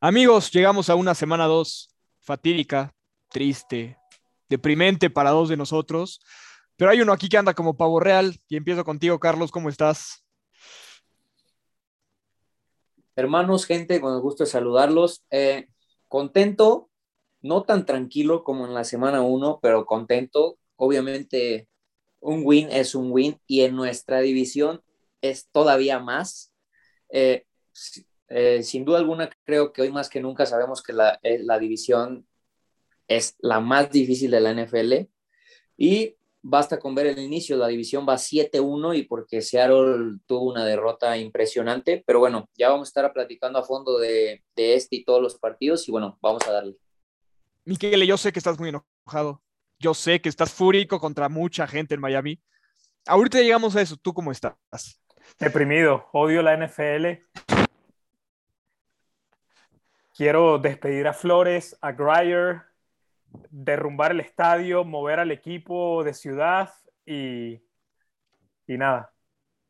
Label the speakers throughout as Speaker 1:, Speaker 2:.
Speaker 1: Amigos, llegamos a una semana dos fatídica, triste, deprimente para dos de nosotros, pero hay uno aquí que anda como pavo real y empiezo contigo, Carlos, ¿cómo estás?
Speaker 2: Hermanos, gente, con el gusto de saludarlos. Eh, contento, no tan tranquilo como en la semana uno, pero contento. Obviamente, un win es un win y en nuestra división es todavía más. Eh, eh, sin duda alguna, creo que hoy más que nunca sabemos que la, eh, la división es la más difícil de la NFL y basta con ver el inicio, la división va 7-1 y porque Seattle tuvo una derrota impresionante, pero bueno, ya vamos a estar platicando a fondo de, de este y todos los partidos y bueno, vamos a darle.
Speaker 1: Miquel, yo sé que estás muy enojado, yo sé que estás fúrico contra mucha gente en Miami. Ahorita llegamos a eso, ¿tú cómo estás?
Speaker 3: Deprimido, odio la NFL, Quiero despedir a Flores, a Grier, derrumbar el estadio, mover al equipo de ciudad y, y nada.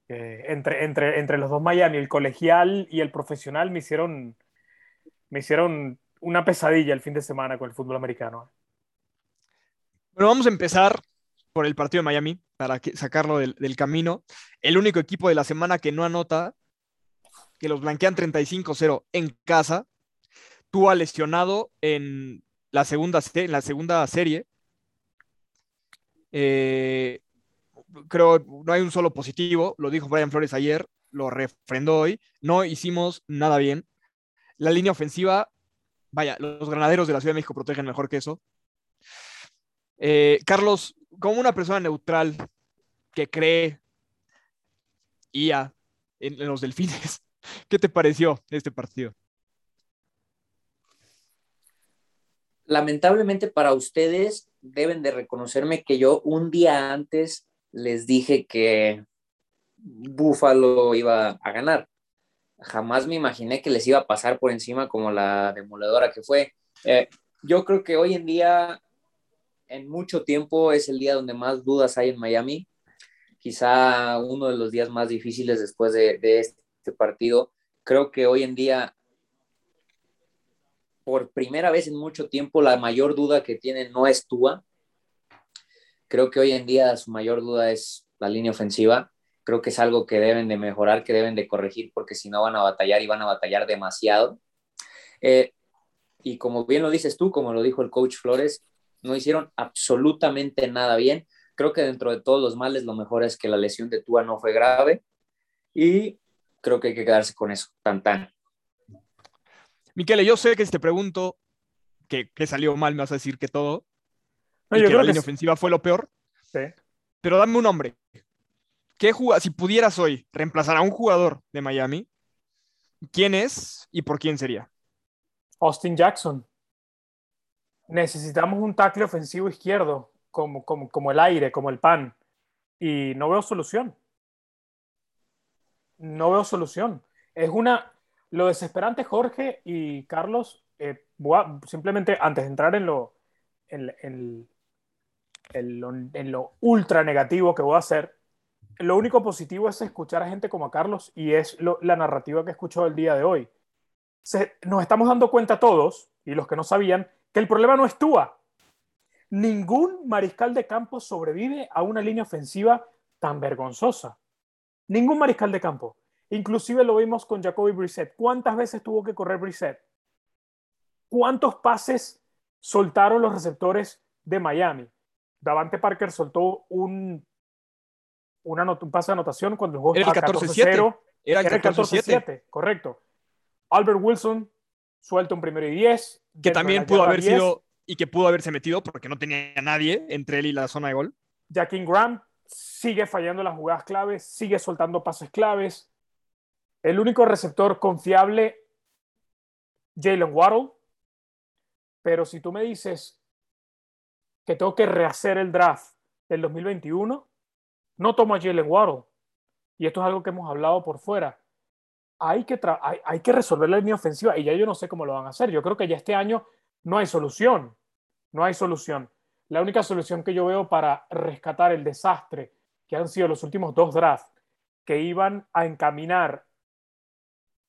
Speaker 3: Eh, entre, entre, entre los dos Miami, el colegial y el profesional, me hicieron, me hicieron una pesadilla el fin de semana con el fútbol americano.
Speaker 1: Bueno, vamos a empezar por el partido de Miami para sacarlo del, del camino. El único equipo de la semana que no anota, que los blanquean 35-0 en casa, Tua lesionado en la segunda, en la segunda serie. Eh, creo no hay un solo positivo, lo dijo Brian Flores ayer, lo refrendó hoy. No hicimos nada bien. La línea ofensiva, vaya, los granaderos de la Ciudad de México protegen mejor que eso. Eh, Carlos, como una persona neutral que cree IA en los delfines, ¿qué te pareció este partido?
Speaker 2: Lamentablemente para ustedes deben de reconocerme que yo un día antes les dije que Buffalo iba a ganar. Jamás me imaginé que les iba a pasar por encima como la demoledora que fue. Eh, yo creo que hoy en día, en mucho tiempo, es el día donde más dudas hay en Miami. Quizá uno de los días más difíciles después de, de este partido. Creo que hoy en día por primera vez en mucho tiempo la mayor duda que tiene no es Tua. Creo que hoy en día su mayor duda es la línea ofensiva. Creo que es algo que deben de mejorar, que deben de corregir, porque si no van a batallar y van a batallar demasiado. Eh, y como bien lo dices tú, como lo dijo el coach Flores, no hicieron absolutamente nada bien. Creo que dentro de todos los males, lo mejor es que la lesión de Tua no fue grave. Y creo que hay que quedarse con eso, tan tan.
Speaker 1: Miquele, yo sé que si te pregunto que, salió mal, me vas a decir que todo. y que la línea ofensiva fue lo peor.
Speaker 3: Sí.
Speaker 1: Pero dame un nombre. ¿Qué si pudieras hoy reemplazar a un jugador de Miami, ¿quién es y por quién sería?
Speaker 3: Austin Jackson. Necesitamos un tackle ofensivo izquierdo, como, como, como el aire, como el pan. Y no veo solución. No veo solución. Es una, lo desesperante, Jorge y Carlos, eh, simplemente antes de entrar en lo, en, ultra negativo que voy a hacer, lo único positivo es escuchar a gente como a Carlos y es la narrativa que he escuchado el día de hoy. nos estamos dando cuenta todos, y los que no sabían, que el problema no es Túa. Ningún mariscal de campo sobrevive a una línea ofensiva tan vergonzosa. Ningún mariscal de campo. Inclusive lo vimos con Jacoby Brissett. ¿Cuántas veces tuvo que correr Brissett? ¿Cuántos pases soltaron los receptores de Miami? Davante Parker soltó un, una un pase de anotación cuando el juego
Speaker 1: era
Speaker 3: estaba
Speaker 1: 14-0.
Speaker 3: Era el 14-7, correcto. Albert Wilson suelta un primero y 10.
Speaker 1: Que también pudo haber sido y que pudo haberse metido porque no tenía nadie entre él y la zona de gol.
Speaker 3: Jackie Graham sigue fallando las jugadas claves, sigue soltando pases claves. El único receptor confiable, Jalen Waddle. Pero si tú me dices que tengo que rehacer el draft del 2021, no tomo a Jalen Waddle. Y esto es algo que hemos hablado por fuera. Hay que, hay, hay que resolver la línea ofensiva y ya yo no sé cómo lo van a hacer. Yo creo que ya este año no hay solución. No hay solución. La única solución que yo veo para rescatar el desastre que han sido los últimos dos drafts que iban a encaminar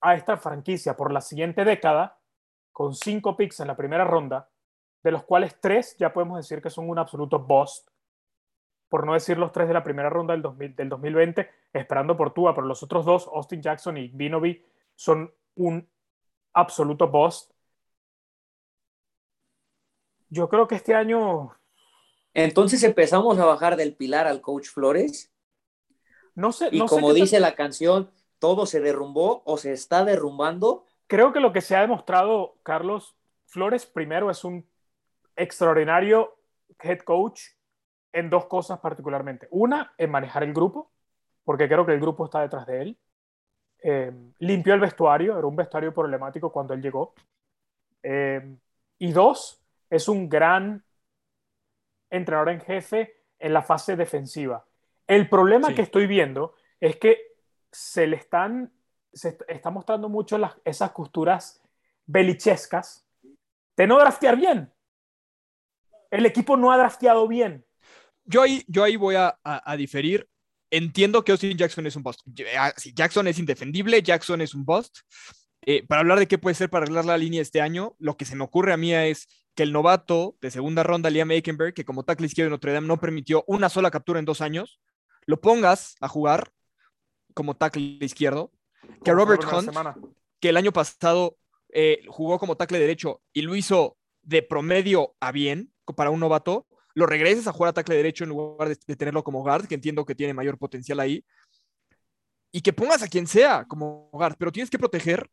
Speaker 3: a esta franquicia por la siguiente década con cinco picks en la primera ronda, de los cuales tres ya podemos decir que son un absoluto bust, por no decir los tres de la primera ronda del, 2000, del 2020, esperando por Tua, pero los otros dos, Austin Jackson y Vinovi, son un absoluto bust. Yo creo que este año...
Speaker 2: Entonces empezamos a bajar del pilar al coach Flores.
Speaker 3: No sé.
Speaker 2: Y
Speaker 3: no
Speaker 2: como
Speaker 3: sé
Speaker 2: dice la canción, todo se derrumbó o se está derrumbando.
Speaker 3: Creo que lo que se ha demostrado, Carlos Flores, primero es un extraordinario head coach en dos cosas particularmente. Una, en manejar el grupo, porque creo que el grupo está detrás de él. Eh, limpió el vestuario, era un vestuario problemático cuando él llegó. Eh, y dos, es un gran entrenador en jefe en la fase defensiva. El problema
Speaker 1: Sí.
Speaker 3: que estoy viendo es que se le están, se est- está mostrando mucho las, esas costuras belichescas de no draftear bien. El equipo no ha drafteado bien.
Speaker 1: Yo ahí, yo ahí voy a, diferir. Entiendo que Austin Jackson es un bust. Ah, Jackson es indefendible, Jackson es un bust. Eh, para hablar de qué puede ser para arreglar la línea este año, lo que se me ocurre a mí es que el novato de segunda ronda, Liam Aikenberg, que como tackle izquierdo de Notre Dame no permitió una sola captura en dos años, lo pongas a jugar como tackle izquierdo. Que Robert Hunt, que el año pasado eh, jugó como tackle derecho y lo hizo de promedio a bien para un novato, lo regreses a jugar a tackle derecho en lugar de, de tenerlo como guard, que entiendo que tiene mayor potencial ahí, y que pongas a quien sea como guard, pero tienes que proteger,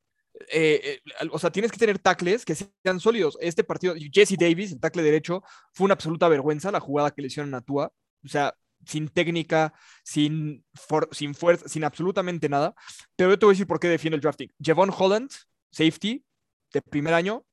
Speaker 1: eh, eh, o sea, tienes que tener tackles que sean sólidos. Este partido, Jesse Davis, el tackle derecho, fue una absoluta vergüenza la jugada que le hicieron a Tua, o sea, sin técnica, sin, for- sin fuerza, sin absolutamente nada. Pero yo te voy a decir por qué defiendo el drafting. Javon Holland, safety de primer año,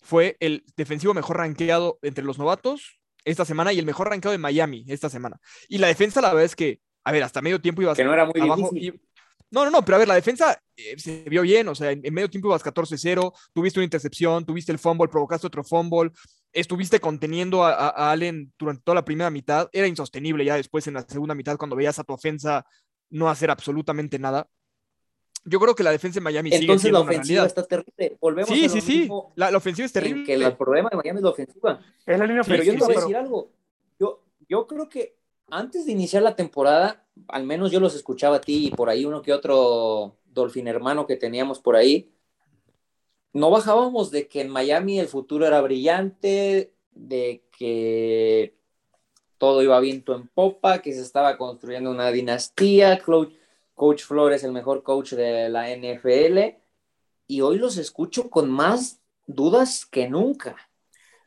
Speaker 1: fue el defensivo mejor rankeado entre los novatos esta semana y el mejor rankeado de Miami esta semana. Y la defensa, la verdad es que, a ver, hasta medio tiempo ibas
Speaker 2: Que no era muy
Speaker 1: abajo.
Speaker 2: difícil.
Speaker 1: No, no, no, pero a ver, la defensa eh, se vio bien, o sea, en, en medio tiempo ibas 14-0, tuviste una intercepción, tuviste el fumble, provocaste otro fumble, estuviste conteniendo a, a- a Allen durante toda la primera mitad, era insostenible ya después en la segunda mitad cuando veías a tu ofensa no hacer absolutamente nada. Yo creo que la defensa de Miami sigue
Speaker 2: Entonces la
Speaker 1: siendo una
Speaker 2: ofensiva está terrible. Volvemos
Speaker 1: Sí,
Speaker 2: a
Speaker 1: sí,
Speaker 2: lo
Speaker 1: sí,
Speaker 2: mismo
Speaker 1: la, la ofensiva es terrible.
Speaker 2: que el problema de Miami es la ofensiva.
Speaker 3: Es la línea
Speaker 1: Sí,
Speaker 2: Pero yo
Speaker 3: ofensiva,
Speaker 2: te voy a
Speaker 3: pero-
Speaker 2: decir algo. Yo, yo creo que antes de iniciar la temporada, al menos yo los escuchaba a ti y por ahí uno que otro Dolphin hermano que teníamos por ahí, no bajábamos de que en Miami el futuro era brillante, de que todo iba viento en popa, que se estaba construyendo una dinastía, Coach, coach Flores el mejor coach de la NFL, y hoy los escucho con más dudas que nunca.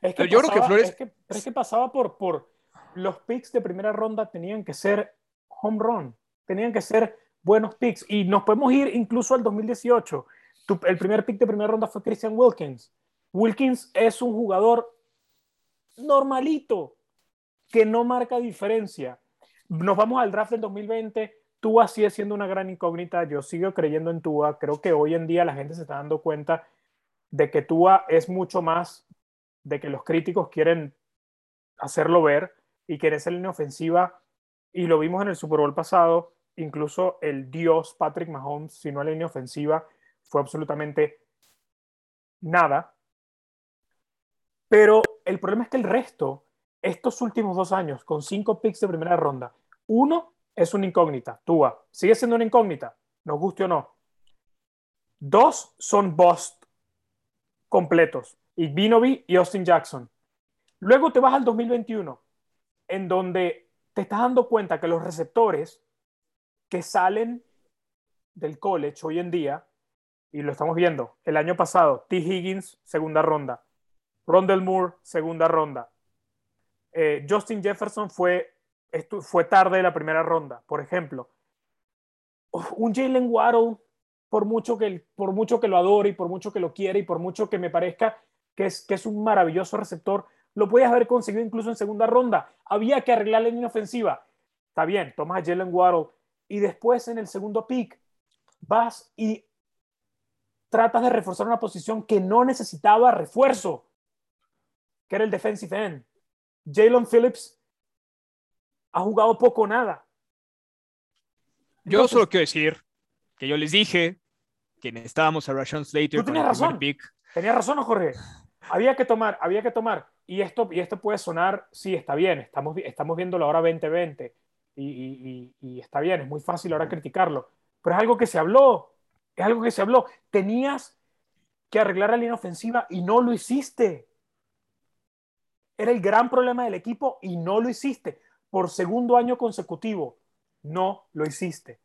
Speaker 3: Es que
Speaker 1: Pero yo creo que Flores-
Speaker 3: es que, es que pasaba por, por los picks de primera ronda tenían que ser home run, tenían que ser buenos picks. Y nos podemos ir incluso al 2018. Tu- el primer pick de primera ronda fue Christian Wilkins. Wilkins es un jugador normalito, que no marca diferencia. Nos vamos al draft del 2020. Tua sigue siendo una gran incógnita. Yo sigo creyendo en Tua. Creo que hoy en día la gente se está dando cuenta de que Tua es mucho más de que los críticos quieren hacerlo ver y que en esa línea ofensiva, y lo vimos en el Super Bowl pasado, incluso el dios Patrick Mahomes, si no la línea ofensiva, fue absolutamente nada. Pero el problema es que el resto, estos últimos dos años, con cinco picks de primera ronda, uno es una incógnita, Tua, sigue siendo una incógnita, nos guste o no. Dos son bust completos, y Vinovi y Austin Jackson. Luego te vas al 2021, en donde te estás dando cuenta que los receptores que salen del college hoy en día, y lo estamos viendo, el año pasado, T. Higgins, segunda ronda, Rondell Moore, segunda ronda, Eh, Justin Jefferson fue, fue tarde de la primera ronda, por ejemplo. Un Jalen Waddle, por mucho, que, por mucho que lo adore y por mucho que lo quiera y por mucho que me parezca que es, que es un maravilloso receptor, lo podías haber conseguido incluso en segunda ronda. Había que arreglar la línea ofensiva. Está bien, tomas a Jalen Waddle y después en el segundo pick vas y tratas de reforzar una posición que no necesitaba refuerzo, que era el defensive end. Jalen Phillips ha jugado poco o nada.
Speaker 1: Yo
Speaker 3: Entonces,
Speaker 1: solo quiero decir que yo les dije que necesitábamos a Rashawn Slater
Speaker 3: Tú tienes razón.
Speaker 1: pick.
Speaker 3: Tenía razón, ¿no, Jorge. Había que tomar, había que tomar. Y esto, y esto puede sonar, sí, está bien, estamos, estamos viendo la hora 2020 y, y, y, está bien, es muy fácil ahora criticarlo, pero es algo que se habló, es algo que se habló. Tenías que arreglar la línea ofensiva y no lo hiciste. Era el gran problema del equipo y no lo hiciste. Por segundo año consecutivo, no lo hiciste.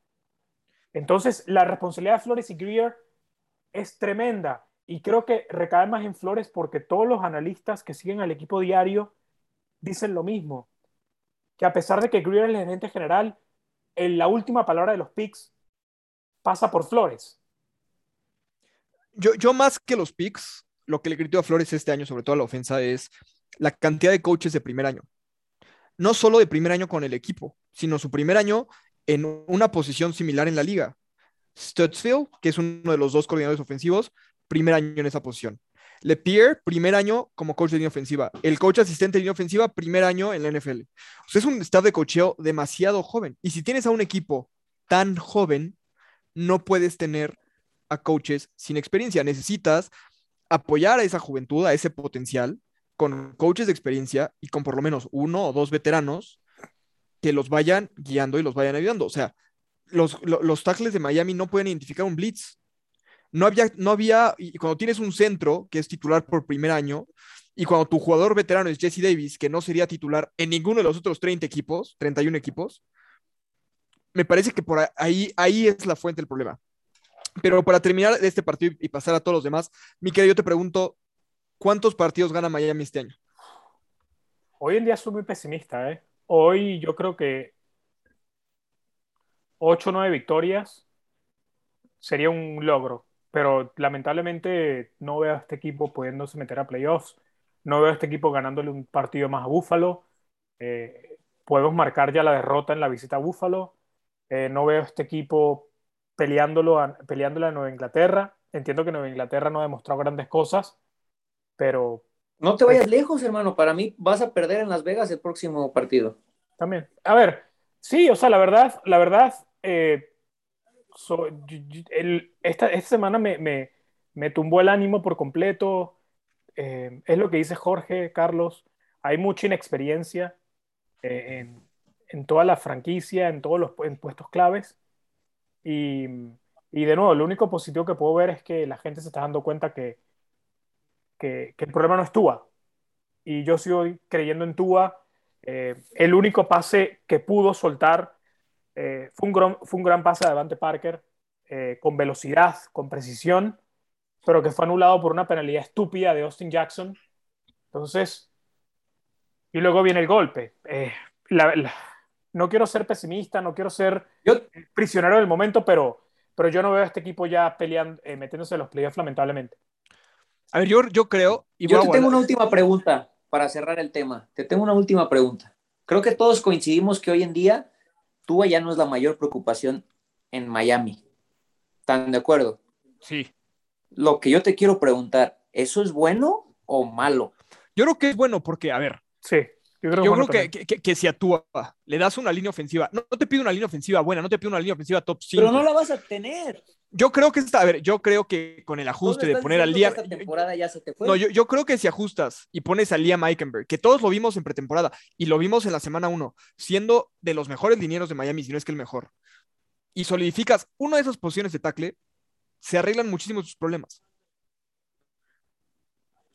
Speaker 3: Entonces, la responsabilidad de Flores y Greer es tremenda y creo que recae más en Flores porque todos los analistas que siguen al equipo diario dicen lo mismo, que a pesar de que Greer es el gerente general, en la última palabra de los picks pasa por Flores.
Speaker 1: Yo, yo más que los picks, lo que le gritó a Flores este año, sobre todo a la ofensa, es la cantidad de coaches de primer año. No solo de primer año con el equipo, sino su primer año en una posición similar en la liga. Stutzfield, que es uno de los dos coordinadores ofensivos, primer año en esa posición. LePierre, primer año como coach de línea ofensiva. El coach asistente de línea ofensiva, primer año en la NFL. O sea, es un staff de cocheo demasiado joven. Y si tienes a un equipo tan joven, no puedes tener a coaches sin experiencia. Necesitas apoyar a esa juventud, a ese potencial, con coaches de experiencia y con por lo menos uno o dos veteranos que los vayan guiando y los vayan ayudando. O sea, los, los, tackles de Miami no pueden identificar un blitz. No había, no había, y cuando tienes un centro que es titular por primer año, y cuando tu jugador veterano es Jesse Davis, que no sería titular en ninguno de los otros 30 equipos, 31 equipos, me parece que por ahí, ahí es la fuente del problema. Pero para terminar este partido y pasar a todos los demás, Miquel, yo te pregunto, ¿cuántos partidos gana Miami este año?
Speaker 3: Hoy en día soy muy pesimista, ¿eh? Hoy yo creo que 8 o 9 victorias sería un logro, pero lamentablemente no veo a este equipo pudiéndose meter a playoffs, no veo a este equipo ganándole un partido más a Búfalo, eh, podemos marcar ya la derrota en la visita a Búfalo, eh, no veo a este equipo peleándolo a, peleándolo a Nueva Inglaterra, entiendo que Nueva Inglaterra no ha demostrado grandes cosas, pero
Speaker 2: no te vayas lejos, hermano. Para mí vas a perder en Las Vegas el próximo partido.
Speaker 3: También. A ver, sí, o sea, la verdad, la verdad, eh, esta, semana me, me, tumbó el ánimo por completo. Eh, es lo que dice Jorge, Carlos. Hay mucha inexperiencia eh, en, en, toda la franquicia, en todos los puestos claves. Y, y de nuevo, lo único positivo que puedo ver es que la gente se está dando cuenta que que, el problema no es Tua. Y yo sigo creyendo en Tua. Eh, el único pase que pudo soltar eh, fue, un gran, fue un gran pase de Devante Parker, eh, con velocidad, con precisión, pero que fue anulado por una penalidad estúpida de Austin Jackson. Entonces, y luego viene el golpe. no quiero ser pesimista, no quiero ser prisionero del momento, pero, pero yo no veo a este equipo ya peleando, metiéndose en los playoffs lamentablemente.
Speaker 1: A ver, yo, creo.
Speaker 2: Y yo te tengo una última pregunta para cerrar el tema. Te tengo una última pregunta. Creo que todos coincidimos que hoy en día Tua ya no es la mayor preocupación en Miami. ¿Están de acuerdo?
Speaker 1: Sí.
Speaker 2: Lo que yo te quiero preguntar, ¿eso es bueno o malo?
Speaker 1: Yo creo que es bueno porque, a ver.
Speaker 3: Sí.
Speaker 1: Yo creo, que, que, si a Tua le das una línea ofensiva, no, te pido una línea ofensiva buena, no te pido una línea ofensiva top 5.
Speaker 2: Pero no la vas a tener.
Speaker 1: Yo creo que está, a ver, yo creo que con el ajuste de poner al día. No, yo, yo, creo que si ajustas y pones a Liam Eikenberg, que todos lo vimos en pretemporada y lo vimos en la semana 1, siendo de los mejores linieros de Miami, si no es que el mejor, y solidificas una de esas posiciones de tackle, se arreglan muchísimos sus problemas.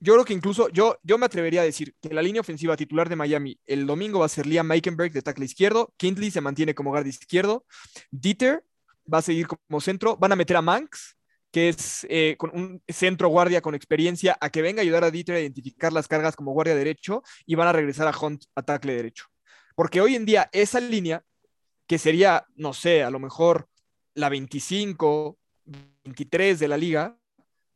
Speaker 1: Yo creo que incluso yo, yo me atrevería a decir que la línea ofensiva titular de Miami el domingo va a ser Liam Eikenberg de tackle izquierdo, Kindley se mantiene como guardia izquierdo, Dieter va a seguir como centro. Van a meter a Manx, que es eh, con un centro guardia con experiencia, a que venga a ayudar a Dieter a identificar las cargas como guardia derecho y van a regresar a Hunt a tackle derecho. Porque hoy en día esa línea, que sería, no sé, a lo mejor la 25, 23 de la liga,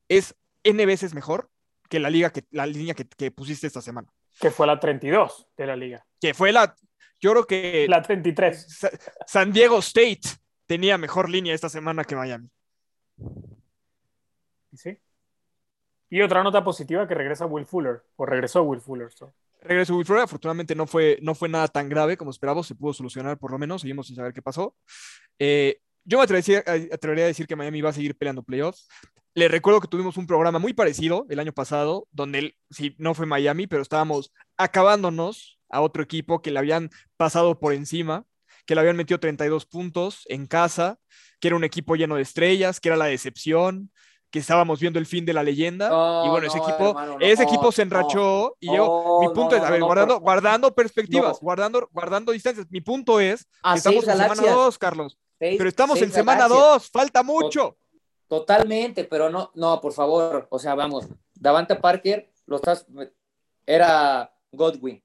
Speaker 1: es N veces mejor que la liga que la línea que, que pusiste esta semana.
Speaker 3: Que fue la 32 de la liga.
Speaker 1: Que fue la, yo creo que...
Speaker 3: La 33.
Speaker 1: San Diego State tenía mejor línea esta semana que Miami.
Speaker 3: Sí. Y otra nota positiva que regresa Will Fuller, o regresó Will Fuller.
Speaker 1: Regresó Will Fuller, afortunadamente no fue, no fue nada tan grave como esperábamos, se pudo solucionar por lo menos, seguimos sin saber qué pasó. Eh, Yo me atrevería, atrevería a decir que Miami va a seguir peleando playoffs. Le recuerdo que tuvimos un programa muy parecido el año pasado, donde él, sí, no fue Miami, pero estábamos acabándonos a otro equipo que le habían pasado por encima, que le habían metido 32 puntos en casa, que era un equipo lleno de estrellas, que era la decepción, que estábamos viendo el fin de la leyenda.
Speaker 2: No,
Speaker 1: y bueno,
Speaker 2: no,
Speaker 1: ese equipo,
Speaker 2: hermano, no,
Speaker 1: ese equipo se
Speaker 2: no,
Speaker 1: enrachó y yo,
Speaker 2: no,
Speaker 1: mi punto
Speaker 2: no,
Speaker 1: es, a ver,
Speaker 2: no,
Speaker 1: guardando, guardando perspectivas,
Speaker 2: No.
Speaker 1: guardando, guardando distancias. Mi punto es que estamos en semana
Speaker 2: galaxias.
Speaker 1: 2, Carlos.
Speaker 2: Seis-
Speaker 1: Pero estamos
Speaker 2: seis
Speaker 1: en semana
Speaker 2: galaxias.
Speaker 1: 2, falta mucho.
Speaker 2: Totalmente, pero no, no, por favor, o sea, vamos, Davante Parker, lo estás, era Godwin.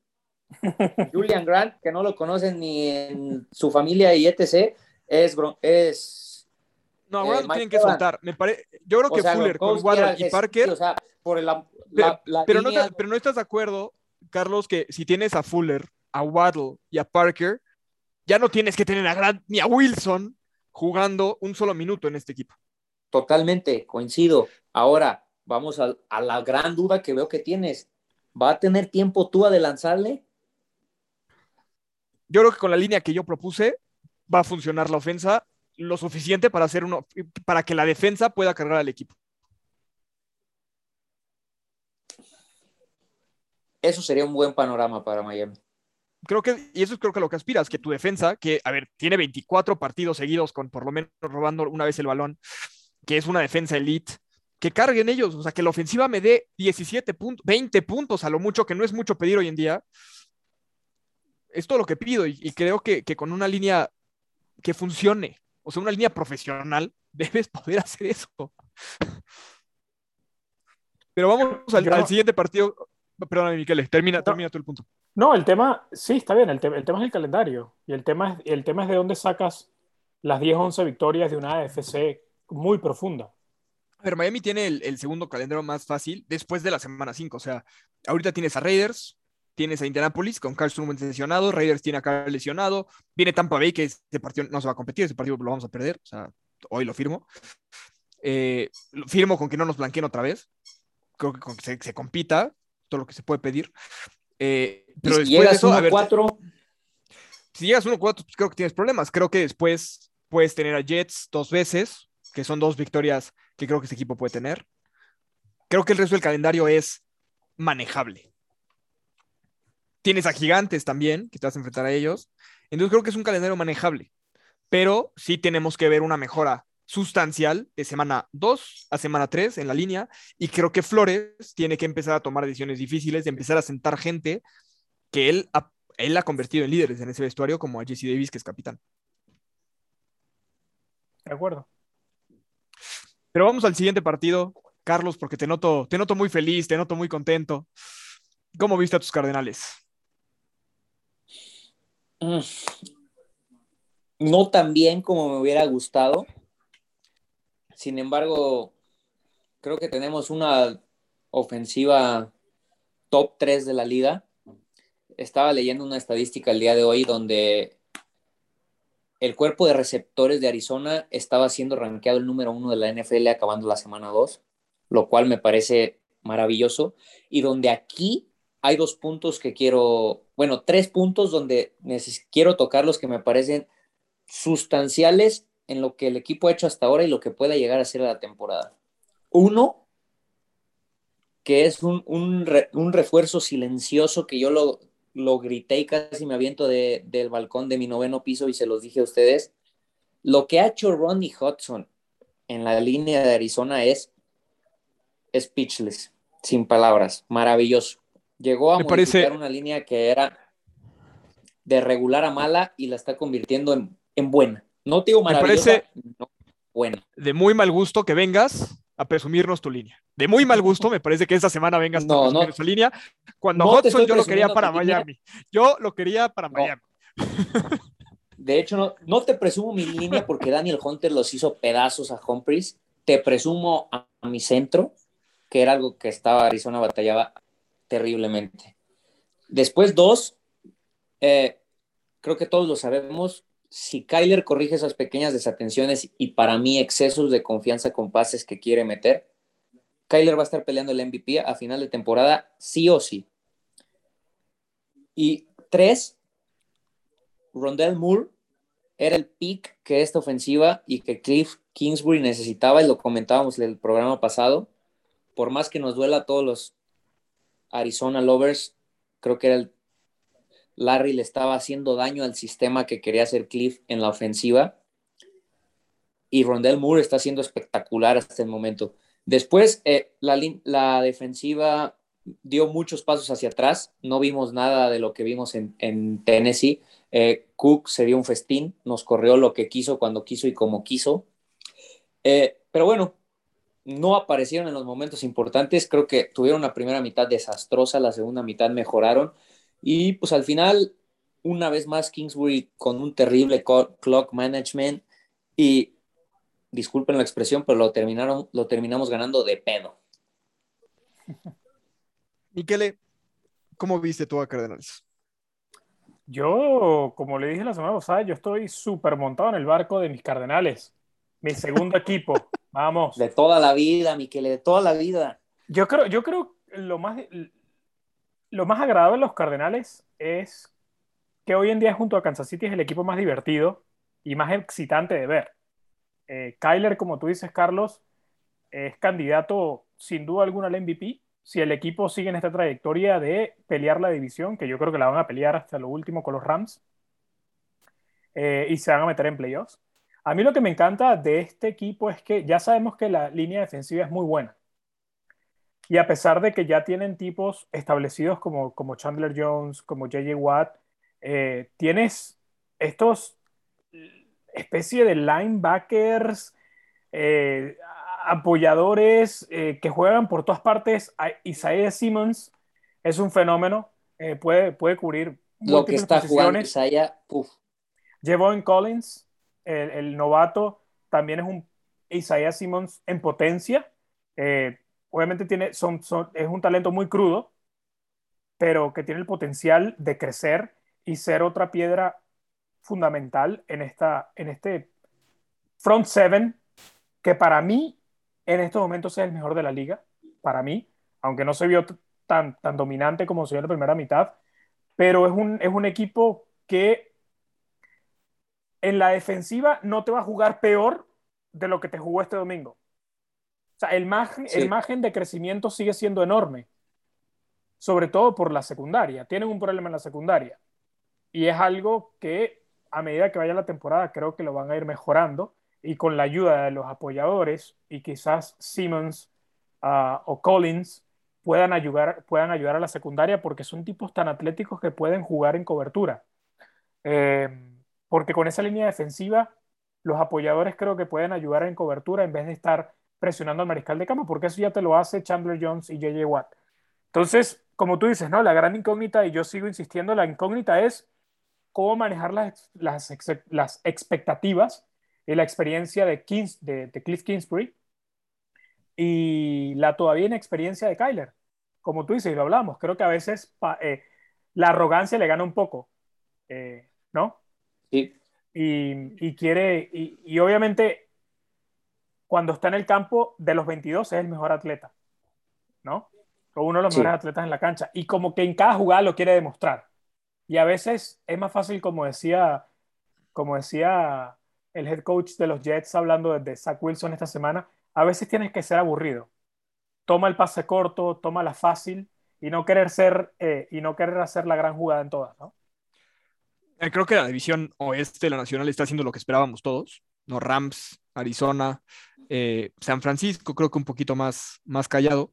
Speaker 2: Julian Grant, que no lo conocen ni en su familia y etc., es, es
Speaker 1: No,
Speaker 2: Eh,
Speaker 1: ahora lo tienen que soltar. Me pare... Yo creo
Speaker 2: o
Speaker 1: que
Speaker 2: sea,
Speaker 1: Fuller con Waddle y Parker,
Speaker 2: sí, o sea, por la,
Speaker 1: Pero-
Speaker 2: la- la
Speaker 1: pero, no te- pero no estás de acuerdo, Carlos, que si tienes a Fuller, a Waddle y a Parker, ya no tienes que tener a Grant ni a Wilson jugando un solo minuto en este equipo.
Speaker 2: Totalmente, coincido. Ahora, vamos a, a la gran duda que veo que tienes. ¿Va a tener tiempo tú de lanzarle?
Speaker 1: Yo creo que con la línea que yo propuse va a funcionar la ofensa lo suficiente para hacer uno, para que la defensa pueda cargar al equipo.
Speaker 2: Eso sería un buen panorama para Miami.
Speaker 1: Creo que, y eso es creo que lo que aspiras, que tu defensa, que, a ver, tiene 24 partidos seguidos con por lo menos robando una vez el balón, que es una defensa elite, que carguen ellos, o sea, que la ofensiva me dé 17 puntos, 20 puntos a lo mucho, que no es mucho pedir hoy en día. Es todo lo que pido y, y creo que, que con una línea que funcione, o sea, una línea profesional, debes poder hacer eso. Pero vamos al siguiente partido. Perdóname, Miquel, termina, termina tú el punto.
Speaker 3: No, el tema, sí, está bien, el, te- el tema es el calendario. Y el tema es, el tema es de dónde sacas las 10, 11 victorias de una AFC muy profunda.
Speaker 1: A ver, Miami tiene el, el segundo calendario más fácil después de la semana 5. O sea, ahorita tienes a Raiders, tienes a Indianapolis con Carlson Wentz lesionado, Raiders tiene a Carl lesionado, viene Tampa Bay, que este partido no se va a competir, ese partido lo vamos a perder. O sea, hoy lo firmo. Eh, lo firmo con que no nos blanqueen otra vez. Creo que con que se, se compita, todo lo que se puede pedir. Eh, pero
Speaker 2: y
Speaker 1: después
Speaker 2: si
Speaker 1: de
Speaker 2: llegas
Speaker 1: eso, a
Speaker 2: 1
Speaker 1: ver,
Speaker 2: 4
Speaker 1: si llegas 1-4, pues creo que tienes problemas. Creo que después puedes tener a Jets dos veces, que son dos victorias que creo que este equipo puede tener. Creo que el resto del calendario es manejable. Tienes a Gigantes también, que te vas a enfrentar a ellos. Entonces creo que es un calendario manejable. Pero sí tenemos que ver una mejora sustancial de semana 2 a semana 3 en la línea. Y creo que Flores tiene que empezar a tomar decisiones difíciles, de empezar a sentar gente que él ha, él ha convertido en líderes en ese vestuario, como a Jesse Davis, que es capitán.
Speaker 3: ¿De acuerdo?
Speaker 1: Pero vamos al siguiente partido, Carlos, porque te noto, te noto muy feliz, te noto muy contento. ¿Cómo viste a tus cardenales?
Speaker 2: Mm. No tan bien como me hubiera gustado. Sin embargo, creo que tenemos una ofensiva top 3 de la liga. Estaba leyendo una estadística el día de hoy donde el cuerpo de receptores de Arizona estaba siendo rankeado el número uno de la NFL acabando la semana 2, lo cual me parece maravilloso. Y donde aquí hay dos puntos que quiero, bueno, tres puntos donde quiero tocar los que me parecen sustanciales en lo que el equipo ha hecho hasta ahora y lo que pueda llegar a ser la temporada. Uno, que es un, un, re- un refuerzo silencioso que yo lo, lo grité y casi me aviento de- del balcón de mi noveno piso y se los dije a ustedes. Lo que ha hecho Ronnie Hudson en la línea de Arizona es speechless, sin palabras, maravilloso. Llegó a
Speaker 1: Me
Speaker 2: modificar
Speaker 1: parece-
Speaker 2: una línea que era de regular a mala y la está convirtiendo en, en buena. No te digo
Speaker 1: Me
Speaker 2: maravillosa,
Speaker 1: parece-
Speaker 2: no, buena.
Speaker 1: De muy mal gusto que vengas a presumirnos tu línea. De muy mal gusto me parece que esta semana vengas
Speaker 2: No,
Speaker 1: a presumir
Speaker 2: no.
Speaker 1: su línea. Cuando
Speaker 2: No
Speaker 1: Hudson yo lo quería para
Speaker 2: línea.
Speaker 1: Miami. Yo lo quería para. Miami.
Speaker 2: De hecho, no, no te presumo mi línea porque Daniel Hunter los hizo pedazos a Humphries. Te presumo a, a mi centro, que era algo que estaba Arizona batallaba terriblemente. Después, dos, eh, creo que todos lo sabemos. Si Kyler corrige esas pequeñas desatenciones y para mí excesos de confianza con pases que quiere meter, Kyler va a estar peleando el MVP a final de temporada, sí o sí. Y tres, Rondell Moore era el pick que esta ofensiva y que Cliff Kingsbury necesitaba, y lo comentábamos en el programa pasado. Por más que nos duela a todos los Arizona Lovers, creo que era el Larry le estaba haciendo daño al sistema que quería hacer Cliff en la ofensiva. Y Rondell Moore está siendo espectacular hasta el momento. Después, eh, la, defensiva dio muchos pasos hacia atrás. No vimos nada de lo que vimos en, Tennessee. Eh, Cook se dio un festín, nos corrió lo que quiso, cuando quiso y como quiso. Eh, pero bueno, no aparecieron en los momentos importantes. Creo que tuvieron una primera mitad desastrosa, la segunda mitad mejoraron. Y pues al final, una vez más, Kingsbury con un terrible clock management y disculpen la expresión, pero lo, terminaron, lo terminamos ganando de pedo.
Speaker 1: Miquele, ¿cómo viste tú a Cardenales?
Speaker 3: Yo, como le dije la semana pasada, yo estoy súper montado en el barco de mis Cardenales. Mi segundo equipo. Vamos.
Speaker 2: De toda la vida, Miquele, de toda la vida.
Speaker 3: Yo creo, yo creo lo más, lo más agradable de los Cardenales es que hoy en día junto a Kansas City es el equipo más divertido y más excitante de ver. Eh, Kyler, como tú dices, Carlos, es candidato sin duda alguna al MVP. Si el equipo sigue en esta trayectoria de pelear la división, que yo creo que la van a pelear hasta lo último con los Rams, eh, y se van a meter en playoffs. A mí lo que me encanta de este equipo es que ya sabemos que la línea defensiva es muy buena. Y a pesar de que ya tienen tipos establecidos como, como Chandler Jones, como JJ Watt, eh, tienes estos especie de linebackers, eh, apoyadores eh, que juegan por todas partes. Isaiah Simmons es un fenómeno, puede, puede cubrir
Speaker 2: lo que está jugando Isaiah.
Speaker 3: Javon Collins, el, el, novato, también es un Isaiah Simmons en potencia obviamente tiene, es un talento muy crudo, pero que tiene el potencial de crecer y ser otra piedra fundamental en, esta, en este front seven, que para mí en estos momentos es el mejor de la liga, para mí, aunque no se vio tan, tan dominante como se vio en la primera mitad, pero es un, es un equipo que en la defensiva no te va a jugar peor de lo que te jugó este domingo el margen, el margen de crecimiento sigue siendo enorme, sobre todo por la secundaria. Tienen un problema en la secundaria. Y es algo que a medida que vaya la temporada creo que lo van a ir mejorando y con la ayuda de los apoyadores y quizás Simmons ah, o Collins puedan ayudar, puedan ayudar a la secundaria porque son tipos tan atléticos que pueden jugar en cobertura. Eh, porque con esa línea defensiva, los apoyadores creo que pueden ayudar en cobertura en vez de estar presionando al mariscal de campo, porque eso ya te lo hace Chandler Jones y JJ Watt. Entonces, como tú dices, ¿no? La gran incógnita, y yo sigo insistiendo, la incógnita es cómo manejar las, las, las expectativas y la experiencia de, Kings, de, Cliff Kingsbury y la todavía inexperiencia de Kyler. Como tú dices, y lo hablamos, creo que a veces eh, la arrogancia le gana un poco, eh, ¿no?
Speaker 2: Sí.
Speaker 3: Y, y quiere, y, y obviamente cuando está en el campo, de los 22 es el mejor atleta, ¿no? O uno de los mejores atletas en la cancha. Y como que en cada jugada lo quiere demostrar. Y a veces es más fácil, como decía, como decía el head coach de los Jets hablando de Zach Wilson esta semana, a veces tienes que ser aburrido. Toma el pase corto, toma la fácil y no querer ser eh, y no querer hacer la gran jugada en todas, ¿no?
Speaker 1: Eh, creo que la división oeste de la nacional está haciendo lo que esperábamos todos. ¿no? Rams, Arizona, eh, San Francisco, creo que un poquito más, más callado.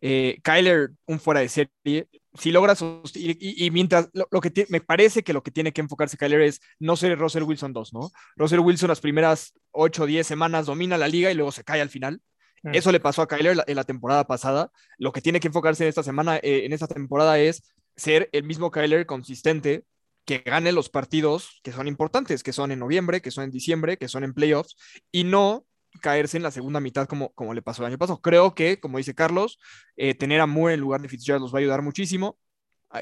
Speaker 1: Eh, Kyler, un fuera de serie, si logras, y, y, mientras lo, que me parece que lo que tiene que enfocarse Kyler es no ser Russell Wilson 2, ¿no? Russell Wilson las primeras 8 o 10 semanas domina la liga y luego se cae al final. Mm. Eso le pasó a Kyler en la temporada pasada. Lo que tiene que enfocarse en esta semana, eh, en esta temporada es ser el mismo Kyler consistente, que gane los partidos que son importantes, que son en noviembre, que son en diciembre, que son en playoffs, y no caerse en la segunda mitad como, como le pasó el año pasado. Creo que, como dice Carlos, eh, tener a Moore en lugar de Fitzgerald los va a ayudar muchísimo.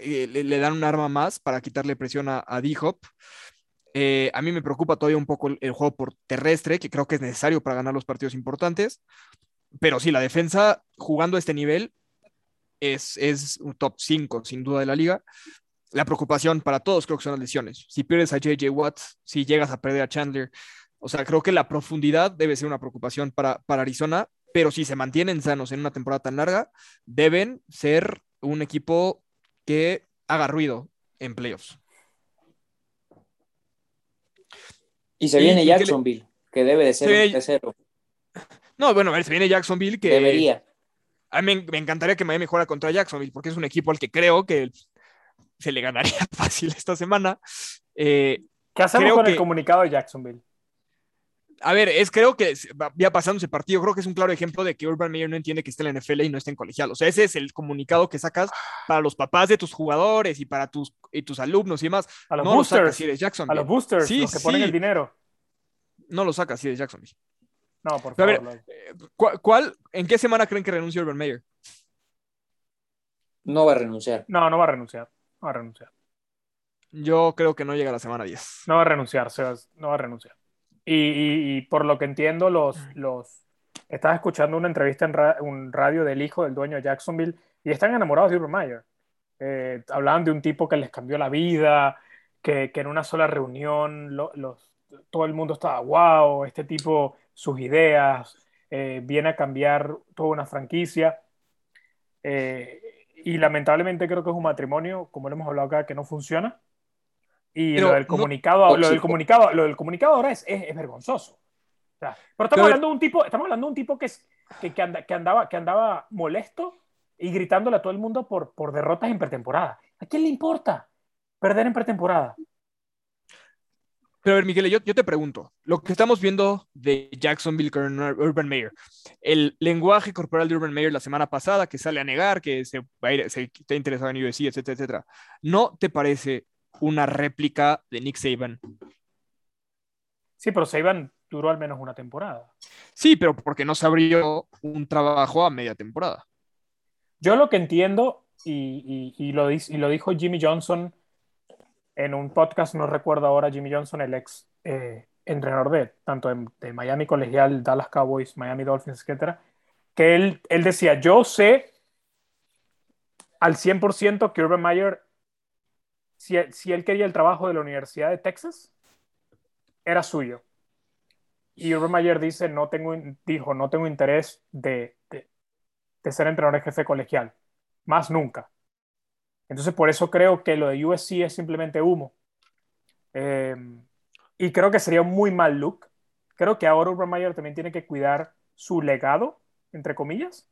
Speaker 1: Eh, le, dan un arma más para quitarle presión a, D-Hop. Eh, a mí me preocupa todavía un poco el, juego por terrestre, que creo que es necesario para ganar los partidos importantes. Pero sí, la defensa jugando a este nivel es, es un top 5 sin duda de la liga la preocupación para todos creo que son las lesiones. Si pierdes a JJ Watts, si llegas a perder a Chandler, o sea, creo que la profundidad debe ser una preocupación para, para Arizona, pero si se mantienen sanos en una temporada tan larga, deben ser un equipo que haga ruido en playoffs.
Speaker 2: Y se viene Jacksonville, que, debe de ser un tercero.
Speaker 1: No, bueno, a ver, se viene Jacksonville que...
Speaker 2: Debería.
Speaker 1: A mí me, encantaría que Miami juega contra Jacksonville, porque es un equipo al que creo que se le ganaría fácil esta semana. Eh,
Speaker 3: ¿Qué hacemos con el comunicado de Jacksonville?
Speaker 1: A ver, es creo que ya pasando ese partido, creo que es un claro ejemplo de que Urban Meyer no entiende que esté en la NFL y no está en colegial. O sea, ese es el comunicado que sacas para los papás de tus jugadores y para tus, y tus alumnos y demás.
Speaker 3: A los no boosters. Lo sacas Jacksonville. A los boosters, los que ponen el dinero.
Speaker 1: No lo sacas así de Jacksonville.
Speaker 3: No, por favor. A ver,
Speaker 1: eh, ¿cuál, ¿en qué semana creen que renuncia Urban Meyer?
Speaker 2: No va a renunciar.
Speaker 3: No, no va a renunciar. No va a renunciar.
Speaker 1: Yo creo que no llega a la semana 10.
Speaker 3: No va a renunciar, Sebas. No va a renunciar. Y, por lo que entiendo, los, los... Estaba escuchando una entrevista en un radio del hijo del dueño de Jacksonville y están enamorados de Urban Meyer. Eh, hablaban de un tipo que les cambió la vida, que, que en una sola reunión los, todo el mundo estaba, wow, este tipo, sus ideas, eh, viene a cambiar toda una franquicia. Eh, y lamentablemente creo que es un matrimonio, como lo hemos hablado acá, que no funciona. Y lo del comunicado, lo del comunicado, lo del comunicado ahora es, es, vergonzoso. pero estamos hablando de un tipo, estamos hablando de un tipo que, es, que, que, anda, que, andaba, que andaba molesto y gritándole a todo el mundo por, por derrotas en pretemporada. ¿A quién le importa perder en pretemporada?
Speaker 1: Pero a ver, Miguel, yo, yo, te pregunto, lo que estamos viendo de Jacksonville con Urban Meyer, el lenguaje corporal de Urban Meyer la semana pasada, que sale a negar que se, va a ir, se está interesado en USC, etcétera, etcétera, ¿no te parece una réplica de Nick Saban.
Speaker 3: Sí, pero Saban duró al menos una temporada.
Speaker 1: Sí, pero porque no se abrió un trabajo a media temporada.
Speaker 3: Yo lo que entiendo, y, lo, y lo, dijo Jimmy Johnson en un podcast, no recuerdo ahora, Jimmy Johnson, el ex eh, entrenador de tanto de, Miami Colegial, Dallas Cowboys, Miami Dolphins, etcétera, que él, él decía, yo sé al 100% que Urban Meyer si, él quería el trabajo de la Universidad de Texas, era suyo. Y Urban Mayer dice, no tengo, dijo, no tengo interés de, ser entrenador de jefe colegial, más nunca. Entonces, por eso creo que lo de USC es simplemente humo. Em, y creo que sería un muy mal look. Creo que ahora Urban Mayer también tiene que cuidar su legado, entre comillas,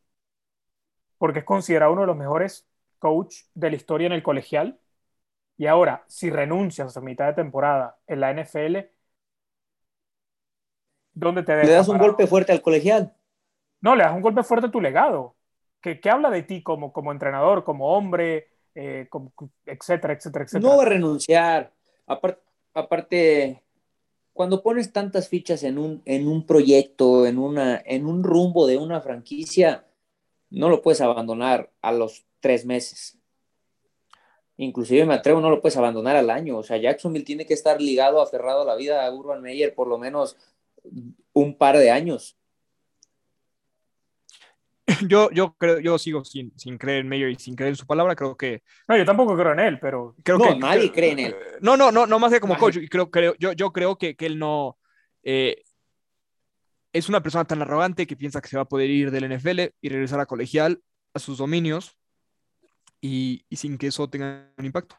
Speaker 3: porque es considerado uno de los mejores coach de la historia en el colegial. Y ahora, si renuncias a mitad de temporada en la NFL, ¿dónde te
Speaker 2: dejas? Le das un golpe fuerte al colegial.
Speaker 3: No, le das un golpe fuerte a tu legado. ¿Qué, habla de ti como, como entrenador, como hombre, eh, etcétera, etcétera, etcétera?
Speaker 2: No va a renunciar. Aparte, cuando pones tantas fichas en un, en un proyecto, en, una, en un rumbo de una franquicia, no lo puedes abandonar a los tres meses inclusive me atrevo, no lo puedes abandonar al año. O sea, Jacksonville tiene que estar ligado, aferrado a la vida a Urban Meyer por lo menos un par de años.
Speaker 1: Yo, yo creo, yo sigo sin, sin creer en Meyer y sin creer en su palabra, creo que.
Speaker 3: No, yo tampoco creo en él, pero.
Speaker 1: Creo
Speaker 2: no,
Speaker 1: que,
Speaker 2: nadie cree en él.
Speaker 1: No, no, no, no más que como coach. Creo, creo, yo, yo creo que, que él no. Eh, es una persona tan arrogante que piensa que se va a poder ir del NFL y regresar a colegial, a sus dominios, y, sin que eso tenga un impacto.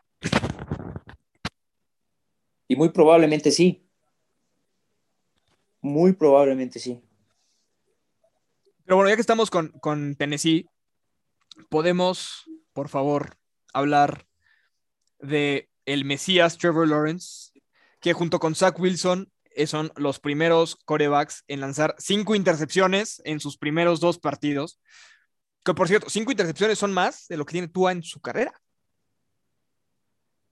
Speaker 2: Y muy probablemente sí. Muy probablemente sí.
Speaker 1: Pero bueno, ya que estamos con, con Tennessee, podemos, por favor, hablar de el Mesías Trevor Lawrence, que junto con Zach Wilson eh, son los primeros corebacks en lanzar cinco intercepciones en sus primeros dos partidos. Que por cierto, cinco intercepciones son más de lo que tiene Tua en su carrera.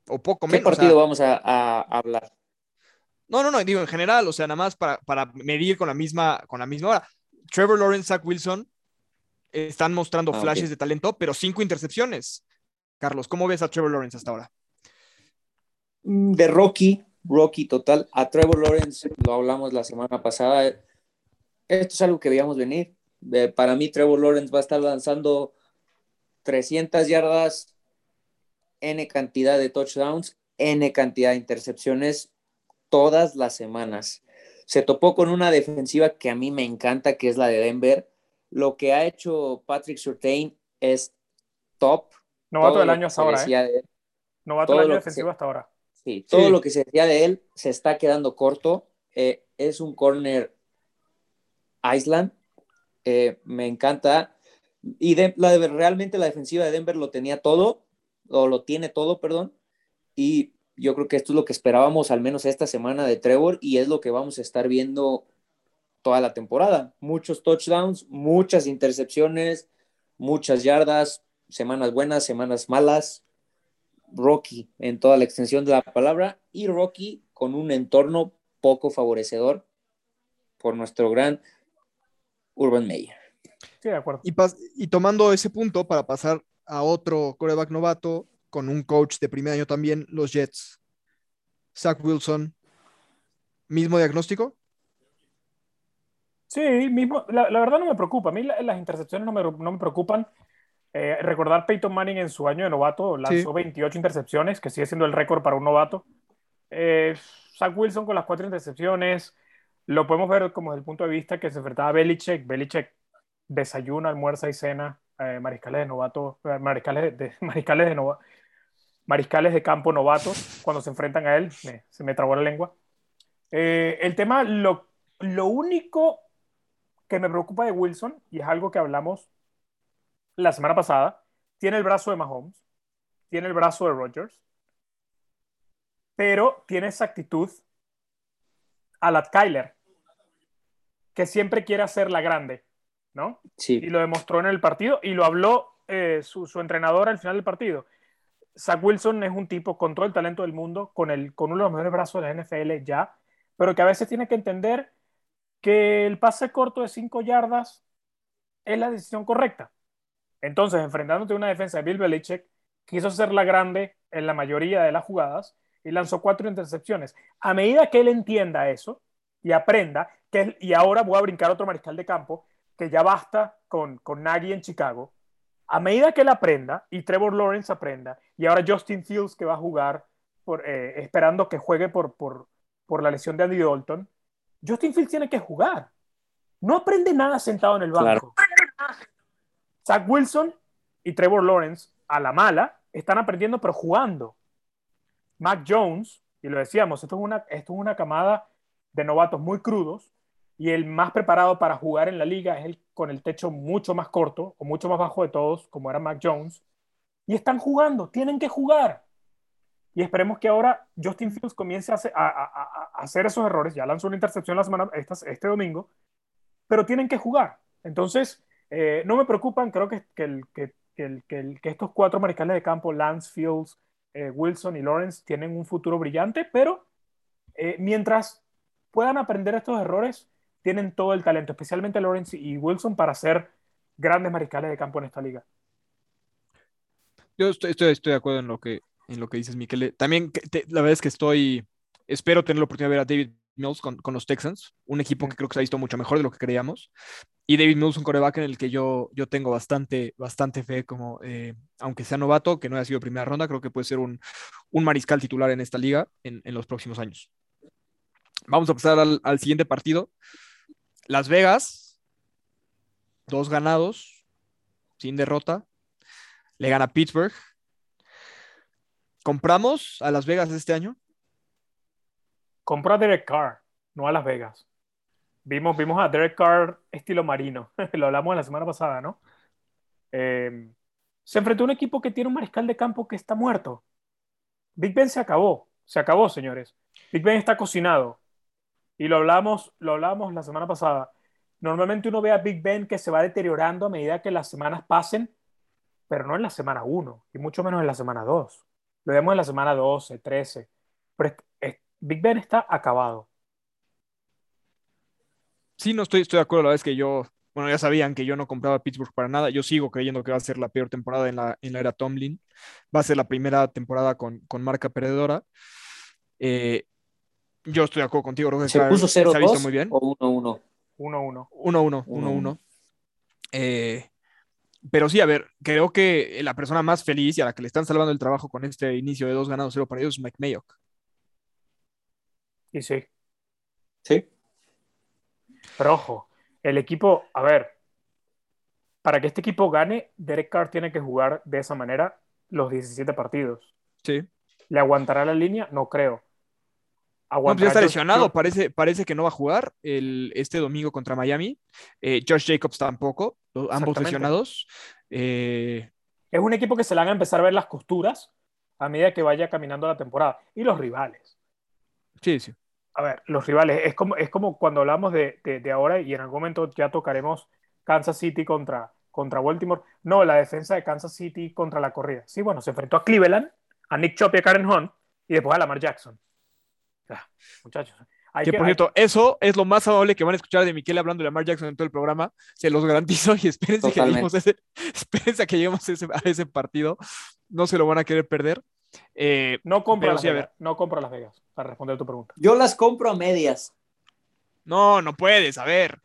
Speaker 1: O poco menos.
Speaker 2: ¿Qué partido vamos a, hablar?
Speaker 1: No, no, no, digo en general, o sea, nada más para, medir con la misma, con la misma hora. Trevor Lawrence, Zach Wilson están mostrando ah, flashes de talento, pero cinco intercepciones. Carlos, ¿cómo ves a Trevor Lawrence hasta ahora?
Speaker 2: Mm, de Rocky, Rocky total. A Trevor Lawrence lo hablamos la semana pasada. Esto es algo que veíamos venir para mí, Trevor Lawrence va a estar lanzando 300 yardas N cantidad de touchdowns, N cantidad de intercepciones todas las semanas. Se topó con una defensiva que a mí me encanta, que es la de Denver. Lo que ha hecho Patrick Surtain es top.
Speaker 3: Novato del año hasta ahora. ¿eh? Novato del año defensivo hasta ahora.
Speaker 2: Sí, todo lo que se decía de él se está quedando corto. Eh, es un corner Island. Eh, me encanta. Y la realmente la defensiva de Denver lo tenía todo, o lo tiene todo, perdón. Y yo creo que esto es lo que esperábamos al menos esta semana de Trevor y es lo que vamos a estar viendo toda la temporada. Muchos touchdowns, muchas intercepciones, muchas yardas, semanas buenas, semanas malas. Rocky en toda la extensión de la palabra y Rocky con un entorno poco favorecedor por nuestro gran Urban Meyer.
Speaker 3: Sí, de acuerdo.
Speaker 1: Y, tomando ese punto para pasar a otro coreback novato con un coach de primer año también, los Jets. Zach Wilson, ¿mismo diagnóstico?
Speaker 3: Sí, mismo. La, verdad no me preocupa. A mí las intercepciones no me, no me preocupan. Eh, recordar Peyton Manning en su año de novato, lanzó 28 intercepciones, que sigue siendo el récord para un novato. Eh, Zach Wilson con las cuatro intercepciones, lo podemos ver como desde el punto de vista que se enfrentaba a Belichick. Belichick desayuna, almuerza y cena eh, mariscales de novato, mariscales de, mariscales de mariscales de campo novatos cuando se enfrentan a él. se me trabó la lengua. el tema, lo, lo único que me preocupa de Wilson, y es algo que hablamos la semana pasada, tiene el brazo de Mahomes, tiene el brazo de Rodgers, pero tiene esa actitud a la Kyler, que siempre quiere hacer la grande, ¿no?
Speaker 2: Sí.
Speaker 3: Y lo demostró en el partido y lo habló eh, su, entrenador al final del partido. Zach Wilson es un tipo con todo el talento del mundo, con, el, con uno de los mejores brazos de la NFL ya, pero que a veces tiene que entender que el pase corto de 5 yardas es la decisión correcta. Entonces, enfrentándote a una defensa de Bill Belichick, quiso hacerla grande en la mayoría de las jugadas y lanzó cuatro intercepciones. A medida que él entienda eso y aprenda, que, y ahora voy a brincar otro mariscal de campo, que ya basta con, con Nagy en Chicago, a medida que él aprenda y Trevor Lawrence aprenda, y ahora Justin Fields que va a jugar por, eh, esperando que juegue por, por, por la lesión de Andy Dalton, Justin Fields tiene que jugar. No aprende nada sentado en el banco. Zach Wilson y Trevor Lawrence, a la mala, están aprendiendo, pero jugando. Mac Jones, y lo decíamos, esto es una, esto es una camada de novatos muy crudos, y el más preparado para jugar en la liga es el con el techo mucho más corto o mucho más bajo de todos, como era Mac Jones, y están jugando, tienen que jugar. Y esperemos que ahora Justin Fields comience a hacer, esos errores. Ya lanzó una intercepción la semana, este domingo, pero tienen que jugar. Entonces, eh, no me preocupan, creo que, que, estos cuatro mariscales de campo, Lance, Fields, eh, Wilson y Lawrence, tienen un futuro brillante, pero eh, mientras puedan aprender estos errores, tienen todo el talento, especialmente Lawrence y Wilson, para ser grandes mariscales de campo en esta liga.
Speaker 1: Yo estoy, estoy, de acuerdo en lo que, en lo que dices, Miquel. También la verdad es que estoy, espero tener la oportunidad de ver a David Mills con, los Texans, un equipo que creo que se ha visto mucho mejor de lo que creíamos. Y David Mills, un coreback en el que yo, yo tengo bastante, bastante fe, como eh, aunque sea novato, que no haya sido primera ronda, creo que puede ser un, mariscal titular en esta liga en, los próximos años. Vamos a pasar al, al siguiente partido. Las Vegas, dos ganados, sin derrota. Le gana Pittsburgh. ¿Compramos a Las Vegas este año?
Speaker 3: Compra a Derek Carr, no a Las Vegas. Vimos, vimos a Derek Carr estilo marino. Lo hablamos la semana pasada, ¿no? Em, se enfrentó a un equipo que tiene un mariscal de campo que está muerto. Big Ben se acabó. Se acabó, señores. Big Ben está cocinado. Y lo hablamos, lo hablamos la semana pasada. Normalmente uno ve a Big Ben que se va deteriorando a medida que las semanas pasen, pero no en la semana 1 y mucho menos en la semana 2. Lo vemos en la semana 12, 13. Pero Big Ben está acabado.
Speaker 1: Sí, no estoy, estoy de acuerdo. La es que yo, bueno, ya sabían que yo no compraba Pittsburgh para nada. Yo sigo creyendo que va a ser la peor temporada en la, en la era Tomlin. Va a ser la primera temporada con, marca perdedora. Eh, yo estoy de acuerdo contigo. Creo que
Speaker 2: ¿Se puso 0-2
Speaker 1: muy bien.
Speaker 2: o 1-1?
Speaker 3: 1-1.
Speaker 1: 1-1, 1-1. Eh, Pero sí, a ver, creo que la persona más feliz y a la que le están salvando el trabajo con este inicio de dos ganados, cero perdidos es Mike Mayock.
Speaker 3: Y sí.
Speaker 2: Sí.
Speaker 3: Pero ojo, el equipo, a ver, para que este equipo gane, Derek Carr tiene que jugar de esa manera los 17 partidos.
Speaker 1: Sí.
Speaker 3: ¿Le aguantará la línea? No creo.
Speaker 1: No, pues ya está lesionado, parece, parece que no va a jugar el, este domingo contra Miami. Eh, Josh Jacobs tampoco, ambos lesionados. Eh,
Speaker 3: es un equipo que se le van a empezar a ver las costuras a medida que vaya caminando la temporada. Y los rivales.
Speaker 1: Sí, sí.
Speaker 3: A ver, los rivales, es como, es como cuando hablamos de, de, ahora y en algún momento ya tocaremos Kansas City contra, contra Baltimore. No, la defensa de Kansas City contra la corrida. Sí, bueno, se enfrentó a Cleveland, a Nick Chop y a Karen Hunt y después a Lamar Jackson. Muchachos.
Speaker 1: que, por cierto, eso es lo más amable que van a escuchar de Miquel hablando de Lamar Jackson en todo el programa. Se los garantizo y espérense que lleguemos, a ese, espérense que lleguemos a ese, a ese, partido. No se lo van a querer perder. Eh,
Speaker 3: no compro a Las Vegas. No compro a Las Vegas, para responder tu pregunta.
Speaker 2: Yo las compro a medias.
Speaker 1: No, no puedes, a ver.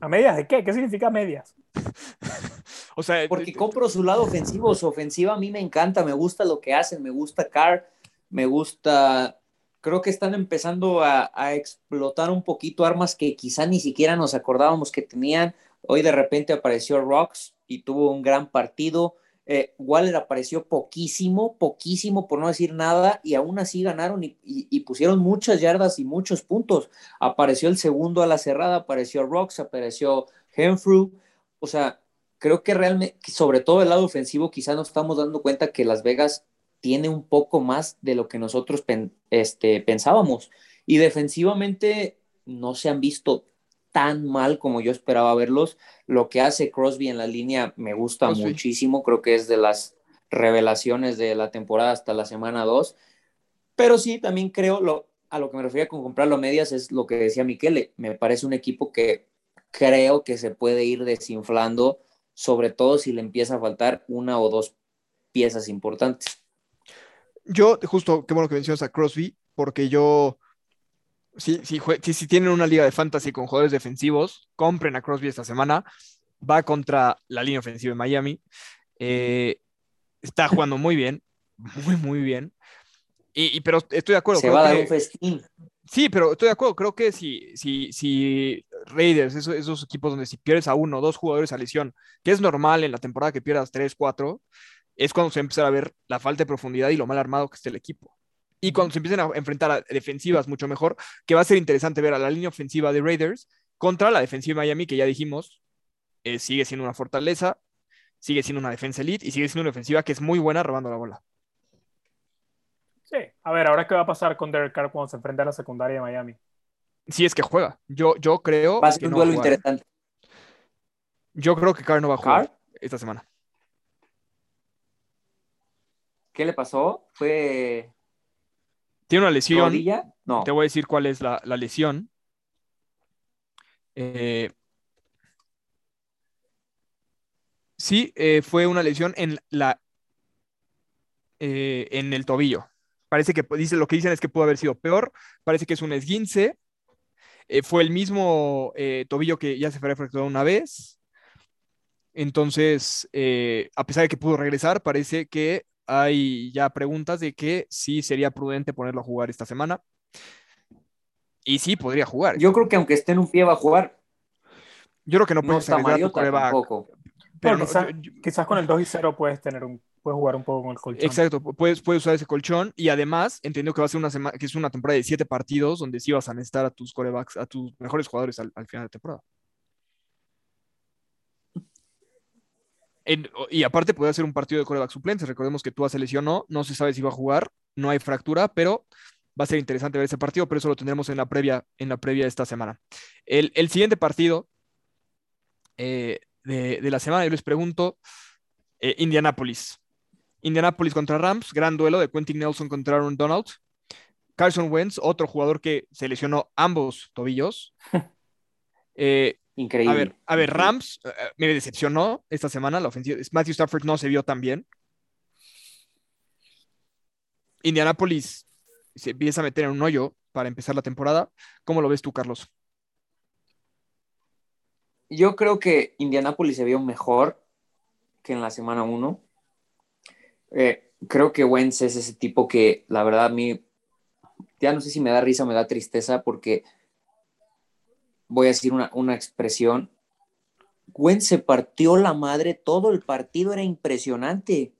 Speaker 3: ¿A medias de qué? ¿Qué significa medias?
Speaker 2: o sea, porque compro su lado ofensivo. Su ofensiva a mí me encanta, me gusta lo que hacen, me gusta Carr, me gusta creo que están empezando a, explotar un poquito armas que quizá ni siquiera nos acordábamos que tenían. Hoy de repente apareció Rocks y tuvo un gran partido. Eh, Waller apareció poquísimo, poquísimo por no decir nada, y aún así ganaron y, pusieron muchas yardas y muchos puntos. Apareció el segundo a la cerrada, apareció Rocks, apareció Henfrew. O sea, creo que realmente, sobre todo el lado ofensivo, quizá nos estamos dando cuenta que Las Vegas tiene un poco más de lo que nosotros este, pensábamos. Y defensivamente no se han visto tan mal como yo esperaba verlos. Lo que hace Crosby en la línea me gusta muchísimo, creo que es de las revelaciones de la temporada hasta la semana 2. Pero sí, también creo, lo, a lo que me refería con comprarlo a medias es lo que decía Miquele. Me parece un equipo que creo que se puede ir desinflando, sobre todo si le empieza a faltar una o dos piezas importantes.
Speaker 1: Yo, justo, qué bueno que mencionas a Crosby, porque yo, si, si, si, tienen una liga de fantasy con jugadores defensivos, compren a Crosby esta semana. Va contra la línea ofensiva de Miami. Eh, está jugando muy bien, muy, muy bien. Y, pero estoy de acuerdo.
Speaker 2: Se va a dar un festín.
Speaker 1: Sí, pero estoy de acuerdo. Creo que si, si, si Raiders, esos, esos equipos donde si pierdes a uno o dos jugadores a lesión, que es normal en la temporada que pierdas tres, cuatro, es cuando se empieza a ver la falta de profundidad y lo mal armado que está el equipo. Y cuando se empiezan a enfrentar a defensivas mucho mejor, que va a ser interesante ver a la línea ofensiva de Raiders contra la defensiva de Miami, que ya dijimos, eh, sigue siendo una fortaleza, sigue siendo una defensa elite y sigue siendo una ofensiva que es muy buena robando la bola.
Speaker 3: Sí, a ver, ahora qué va a pasar con Derek Carr cuando se enfrenta a la secundaria de Miami.
Speaker 1: Si es que juega. Yo, yo creo.
Speaker 2: Va a ser un duelo interesante.
Speaker 1: Yo creo que Carr no va a jugar esta semana.
Speaker 2: ¿Qué le pasó? Fue.
Speaker 1: Tiene una lesión. No. Te voy a decir cuál es la, lesión. Eh, sí, eh, fue una lesión en la eh, en el tobillo. Parece que dice lo que dicen es que pudo haber sido peor. Parece que es un esguince. fue el mismo tobillo que ya se fue fracturado una vez. Entonces, a pesar de que pudo regresar, parece que hay ya preguntas de que sí sería prudente ponerlo a jugar esta semana. Y sí, podría jugar.
Speaker 2: Yo creo que aunque esté en un pie va a jugar.
Speaker 1: Yo creo que no puedes no arriesgar tu
Speaker 3: Pero quizás, con el 2 y 0 puedes tener un puedes jugar un poco con el colchón.
Speaker 1: Exacto, puedes, puedes usar ese colchón y además entiendo que va a ser una semana que es una temporada de siete partidos donde sí vas a necesitar a tus corebacks, a tus mejores jugadores al final de temporada. Y aparte puede ser un partido de coreback suplentes. Recordemos que Tua se lesionó, no se sabe si va a jugar, no hay fractura, pero va a ser interesante ver ese partido, pero eso lo tendremos en la previa, en la previa de esta semana. El, siguiente partido eh, de, la semana, yo les pregunto, eh, Indianapolis. Indianapolis contra Rams, gran duelo de Quentin Nelson contra Aaron Donald. Carson Wentz, otro jugador que se lesionó ambos tobillos. Eh,
Speaker 2: Increíble.
Speaker 1: A ver, a ver Rams eh, eh, me decepcionó esta semana la ofensiva. Matthew Stafford no se vio tan bien. Indianapolis se empieza a meter en un hoyo para empezar la temporada. ¿Cómo lo ves tú, Carlos?
Speaker 2: Yo creo que Indianapolis se vio mejor que en la semana 1. Eh, creo que Wentz es ese tipo que la verdad a mí ya no sé si me da risa o me da tristeza porque voy a decir una, una expresión. Wentz se partió la madre, todo el partido era impresionante.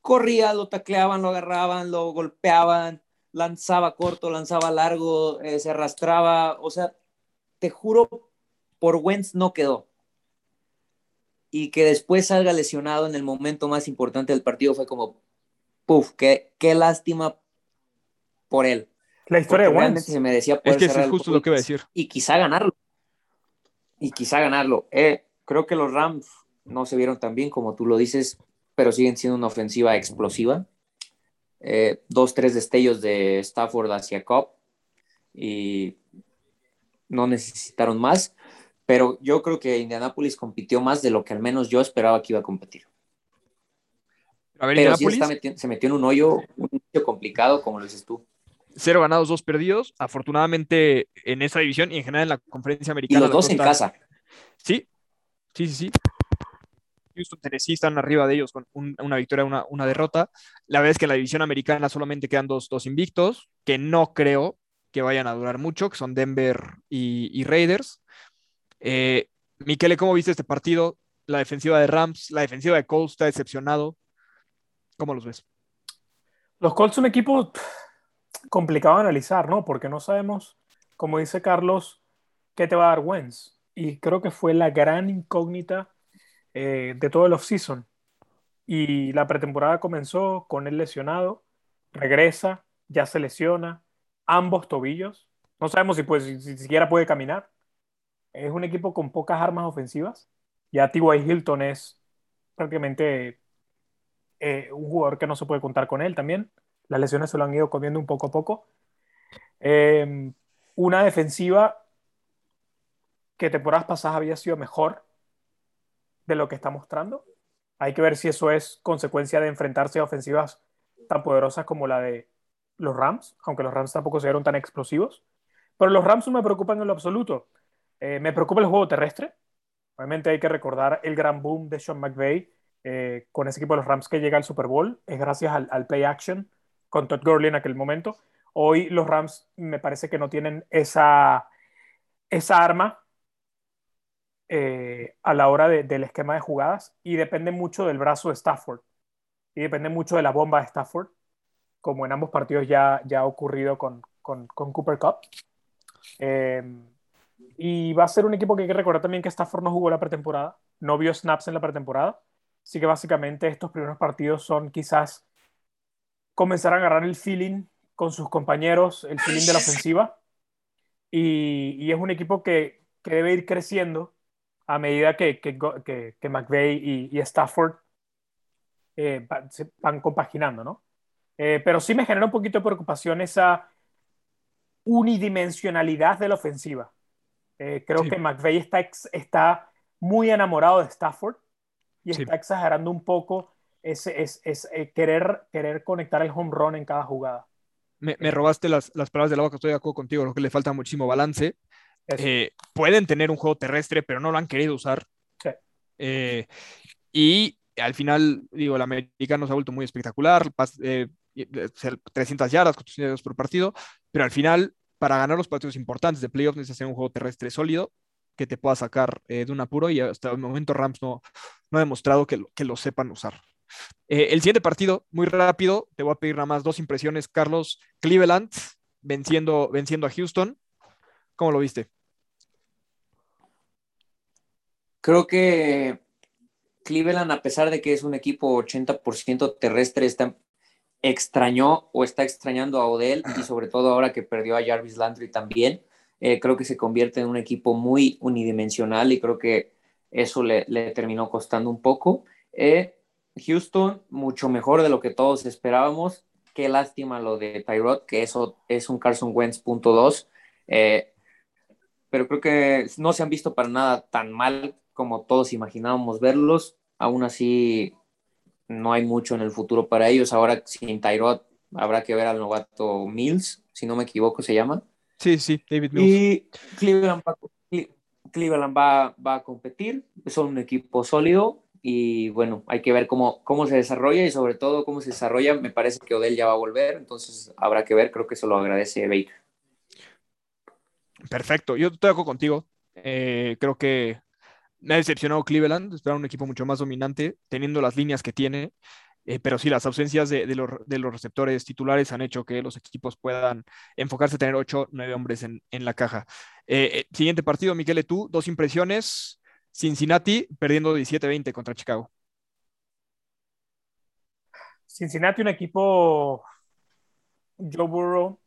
Speaker 2: Corría, lo tacleaban, lo agarraban, lo golpeaban, lanzaba corto, lanzaba largo, eh, se arrastraba. O sea, te juro, por Wentz no quedó. Y que después salga lesionado en el momento más importante del partido fue como, puff, qué, qué lástima por él.
Speaker 3: La historia de Wentz.
Speaker 2: se merecía
Speaker 1: es que es justo lo que iba a decir.
Speaker 2: Y quizá ganarlo. Y quizá ganarlo. Eh, creo que los Rams no se vieron tan bien como tú lo dices, pero siguen siendo una ofensiva explosiva. Eh, dos, tres destellos de Stafford hacia Cobb y no necesitaron más, pero yo creo que Indianapolis compitió más de lo que al menos yo esperaba que iba a competir.
Speaker 1: A ver,
Speaker 2: pero sí
Speaker 1: Indianapolis,
Speaker 2: está meti- se metió en un hoyo, un hoyo complicado, como lo dices tú.
Speaker 1: Cero ganados, dos perdidos. Afortunadamente en esa división y en general en la conferencia
Speaker 2: Y
Speaker 1: americana.
Speaker 2: los
Speaker 1: las
Speaker 2: dos en casa.
Speaker 1: Sí, sí, sí, sí. Houston, Tennessee están arriba de ellos con un- una victoria, una, una derrota. La verdad es que en la división americana solamente quedan dos, dos invictos, que no creo que vayan a durar mucho, que son Denver y, y Raiders. Eh, Miquele, ¿cómo viste este partido? La defensiva de Rams, la defensiva de Colts está decepcionado. ¿Cómo los ves?
Speaker 3: Los Colts son un equipo complicado analizar, ¿no? Porque no sabemos, como dice Carlos, qué te va a dar Wentz. Y creo que fue la gran incógnita eh, de todo el offseason. Y la pretemporada comenzó con él lesionado, regresa, ya se lesiona, ambos tobillos. No sabemos si, pues, si, si siquiera puede caminar. Es un equipo con pocas armas ofensivas. Ya T.Y. Hilton es prácticamente eh, un jugador que no se puede contar con él también. Las lesiones se lo han ido comiendo un poco a poco. Eh, una defensiva que temporadas pasadas había sido mejor de lo que está mostrando. Hay que ver si eso es consecuencia de enfrentarse a ofensivas tan poderosas como la de los Rams, aunque los Rams tampoco se vieron tan explosivos. Pero los Rams no me preocupan en lo absoluto. Eh, me preocupa el juego terrestre. Obviamente hay que recordar el gran boom de Sean McVay eh, con ese equipo de los Rams que llega al Super Bowl. Es gracias al play action con Todd Gurley en aquel momento. Hoy los Rams me parece que no tienen esa, esa arma eh, a la hora de, del esquema de jugadas y depende mucho del brazo de Stafford y depende mucho de la bomba de Stafford, como en ambos partidos ya, ya ha ocurrido con, con, Cooper Cup. Eh, y va a ser un equipo que hay que recordar también que Stafford no jugó la pretemporada, no vio snaps en la pretemporada, así que básicamente estos primeros partidos son quizás comenzar a agarrar el feeling con sus compañeros, el feeling de la ofensiva, y, y es un equipo que, que debe ir creciendo a medida que, que, que, que McVay y, y Stafford eh, se van compaginando, ¿no? Eh, pero sí me genera un poquito de preocupación esa unidimensionalidad de la ofensiva. Eh, creo
Speaker 1: Sí.
Speaker 3: que McVay está, está muy enamorado de Stafford y
Speaker 1: Sí.
Speaker 3: está exagerando un poco es, es, eh, querer, querer conectar el home run en cada jugada.
Speaker 1: Me, me robaste las, las palabras de la boca, estoy de acuerdo contigo, creo que le falta muchísimo balance. Eh, pueden tener un juego terrestre, pero no lo han querido usar.
Speaker 3: Sí.
Speaker 1: Eh, y al final, digo, el americano se ha vuelto muy espectacular, pas- eh, y- eh, ser 300 yardas, 400 yardas por partido, pero al final, para ganar los partidos importantes de playoffs, necesitas tener un juego terrestre sólido que te pueda sacar eh, de un apuro y hasta el momento Rams no, no ha demostrado que lo, que lo sepan usar. Eh, el siguiente partido, muy rápido, te voy a pedir nada más dos impresiones, Carlos. Cleveland venciendo, venciendo a Houston. ¿Cómo lo viste?
Speaker 2: Creo que Cleveland, a pesar de que es un equipo 80% terrestre, está, extrañó o está extrañando a Odell y sobre todo ahora que perdió a Jarvis Landry también. Eh, creo que se convierte en un equipo muy unidimensional y creo que eso le, le terminó costando un poco. Eh, Houston, mucho mejor de lo que todos esperábamos. Qué lástima lo de Tyrod, que eso es un Carson Wentz punto dos. Eh, pero creo que no se han visto para nada tan mal como todos imaginábamos verlos. Aún así, no hay mucho en el futuro para ellos. Ahora sin Tyrod habrá que ver al novato Mills, si no me equivoco se llama.
Speaker 1: Sí, sí, David Mills.
Speaker 2: Y Cleveland va, Cleveland va, va a competir. Son un equipo sólido. Y bueno, hay que ver cómo, cómo se desarrolla y sobre todo cómo se desarrolla. Me parece que Odell ya va a volver, entonces habrá que ver, creo que eso lo agradece Baker.
Speaker 1: Perfecto, yo estoy de acuerdo contigo. Eh, creo que me ha decepcionado Cleveland, esperaba un equipo mucho más dominante, teniendo las líneas que tiene. Eh, pero sí, las ausencias de, los, de, los, receptores titulares han hecho que los equipos puedan enfocarse a tener 8, 9 hombres en, en la caja. Eh, siguiente partido, Miquel, tú, dos impresiones. Cincinnati perdiendo 17-20 contra Chicago.
Speaker 3: Cincinnati, un equipo Joe Burrow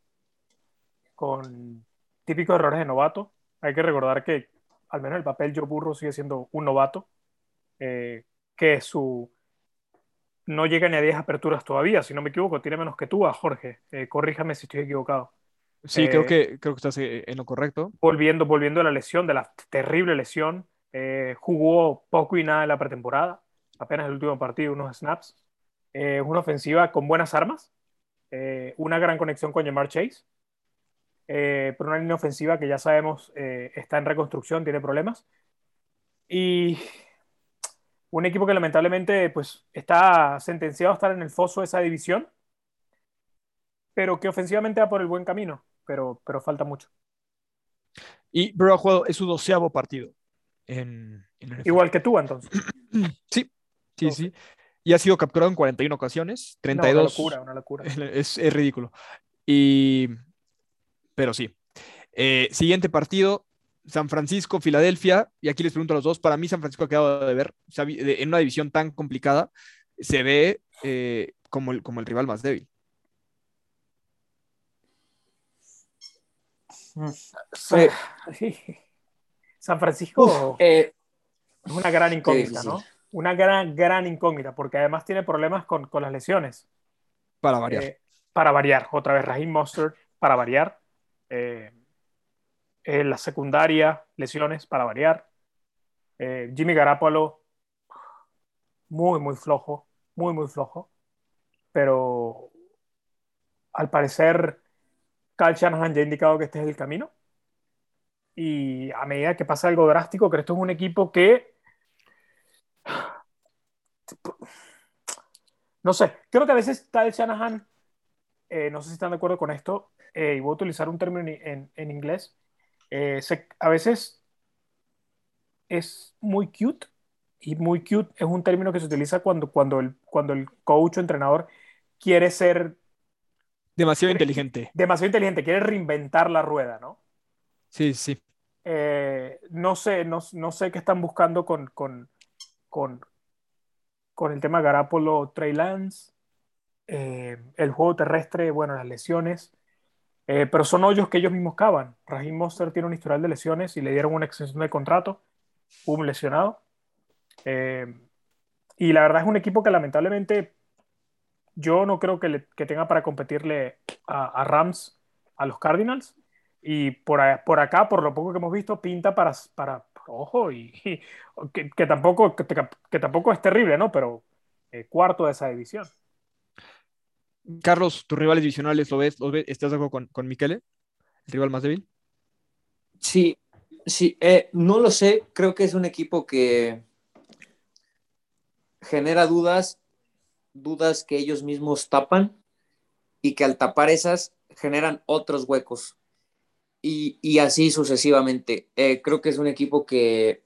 Speaker 3: con típicos errores de novato. Hay que recordar que al menos el papel Joe Burrow sigue siendo un novato, eh, que su no llega ni a 10 aperturas todavía, si no me equivoco, tiene menos que tú, a Jorge. Eh, corríjame si estoy equivocado.
Speaker 1: Sí, eh, creo, que, creo que estás en lo correcto.
Speaker 3: Volviendo, volviendo a la lesión, de la terrible lesión, eh, jugó poco y nada en la pretemporada, apenas el último partido, unos snaps. Es una ofensiva con buenas armas, una gran conexión con Jamar Chase, pero una línea ofensiva que ya sabemos está en reconstrucción, tiene problemas. Y un equipo que lamentablemente pues, está sentenciado a estar en el foso de esa división, pero que ofensivamente va por el buen camino, pero, pero falta mucho.
Speaker 1: Y Bro ha jugado, es su doceavo partido. En, en
Speaker 3: Igual que tú, entonces.
Speaker 1: sí, sí, sí. Y ha sido capturado en 41 ocasiones, 32. No,
Speaker 3: una locura, una locura.
Speaker 1: Es, es ridículo. Y, pero sí. Eh, siguiente partido, San Francisco, Filadelfia, y aquí les pregunto a los dos, para mí San Francisco ha quedado de ver, en una división tan complicada, se ve eh, como, el, como el rival más débil.
Speaker 3: San Francisco eh, es una gran incógnita, ¿no? Una gran, gran incógnita, porque además tiene problemas con, con las lesiones.
Speaker 1: Para variar.
Speaker 3: Eh, para variar, otra vez Raheem Mustard, para variar. Eh, en la secundaria, lesiones para variar. Eh, Jimmy Garapolo, muy, muy flojo, muy, muy flojo. Pero al parecer, Cal Shanahan ya ha indicado que este es el camino. Y a medida que pasa algo drástico, que esto es un equipo que. No sé, creo que a veces Cal Shanahan, eh, no sé si están de acuerdo con esto, eh, y voy a utilizar un término en, en inglés, eh, a veces es muy cute y muy cute es un término que se utiliza cuando, cuando, el, cuando el coach o entrenador quiere ser
Speaker 1: demasiado inteligente.
Speaker 3: Demasiado inteligente, quiere reinventar la rueda, ¿no?
Speaker 1: Sí, sí.
Speaker 3: Eh, no, sé, no, no, sé qué están buscando con, con, con, con el tema Garapolo Trey Lance, eh, el juego terrestre, bueno, las lesiones. Eh, pero son hoyos que ellos mismos cavan. Raheem Monster tiene un historial de lesiones y le dieron una extensión de contrato. un lesionado. Y la verdad es un equipo que lamentablemente yo no creo que, que tenga para competirle a, Rams, a los Cardinals. Y por, por, acá, por lo poco que hemos visto, pinta para, para ojo, y, que, tampoco, que, tampoco es terrible, ¿no? Pero eh, cuarto de esa división.
Speaker 1: Carlos, tus rivales divisionales, ¿lo ves? ¿Estás de acuerdo con, con Michele? ¿El rival más débil?
Speaker 2: Sí, sí, eh, no lo sé. Creo que es un equipo que genera dudas, dudas que ellos mismos tapan y que al tapar esas generan otros huecos. Y, así sucesivamente. Eh, creo que es un equipo que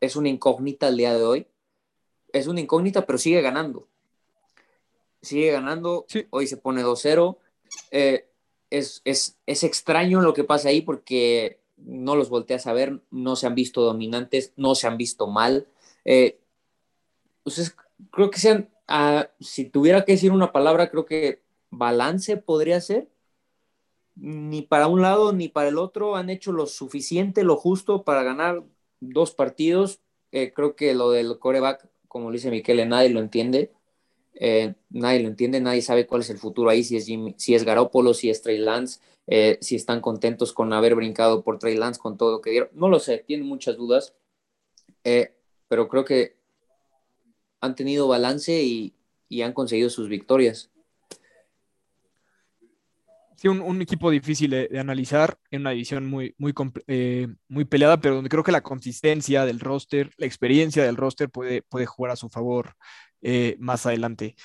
Speaker 2: es una incógnita al día de hoy. Es una incógnita, pero sigue ganando sigue ganando, hoy se pone 2-0. Eh, es, extraño lo que pasa ahí porque no los volteas a ver, no se han visto dominantes, no se han visto mal. Eh, creo que sean, ah, si tuviera que decir una palabra, creo que balance podría ser. Ni para un lado ni para el otro han hecho lo suficiente, lo justo para ganar dos partidos. Eh, creo que lo del coreback, como lo dice Miquel, nadie lo entiende. Eh, nadie lo entiende, nadie sabe cuál es el futuro ahí, si es, si es Garópolo, si es Trey Lance, eh, si están contentos con haber brincado por Trey Lance, con todo lo que dieron. No lo sé, tienen muchas dudas, pero creo que han tenido balance y, han conseguido sus victorias.
Speaker 1: Sí, un, equipo difícil de, analizar en una división muy, muy, eh, muy peleada, pero donde creo que la consistencia del roster, la experiencia del roster puede, puede jugar a su favor eh, más adelante.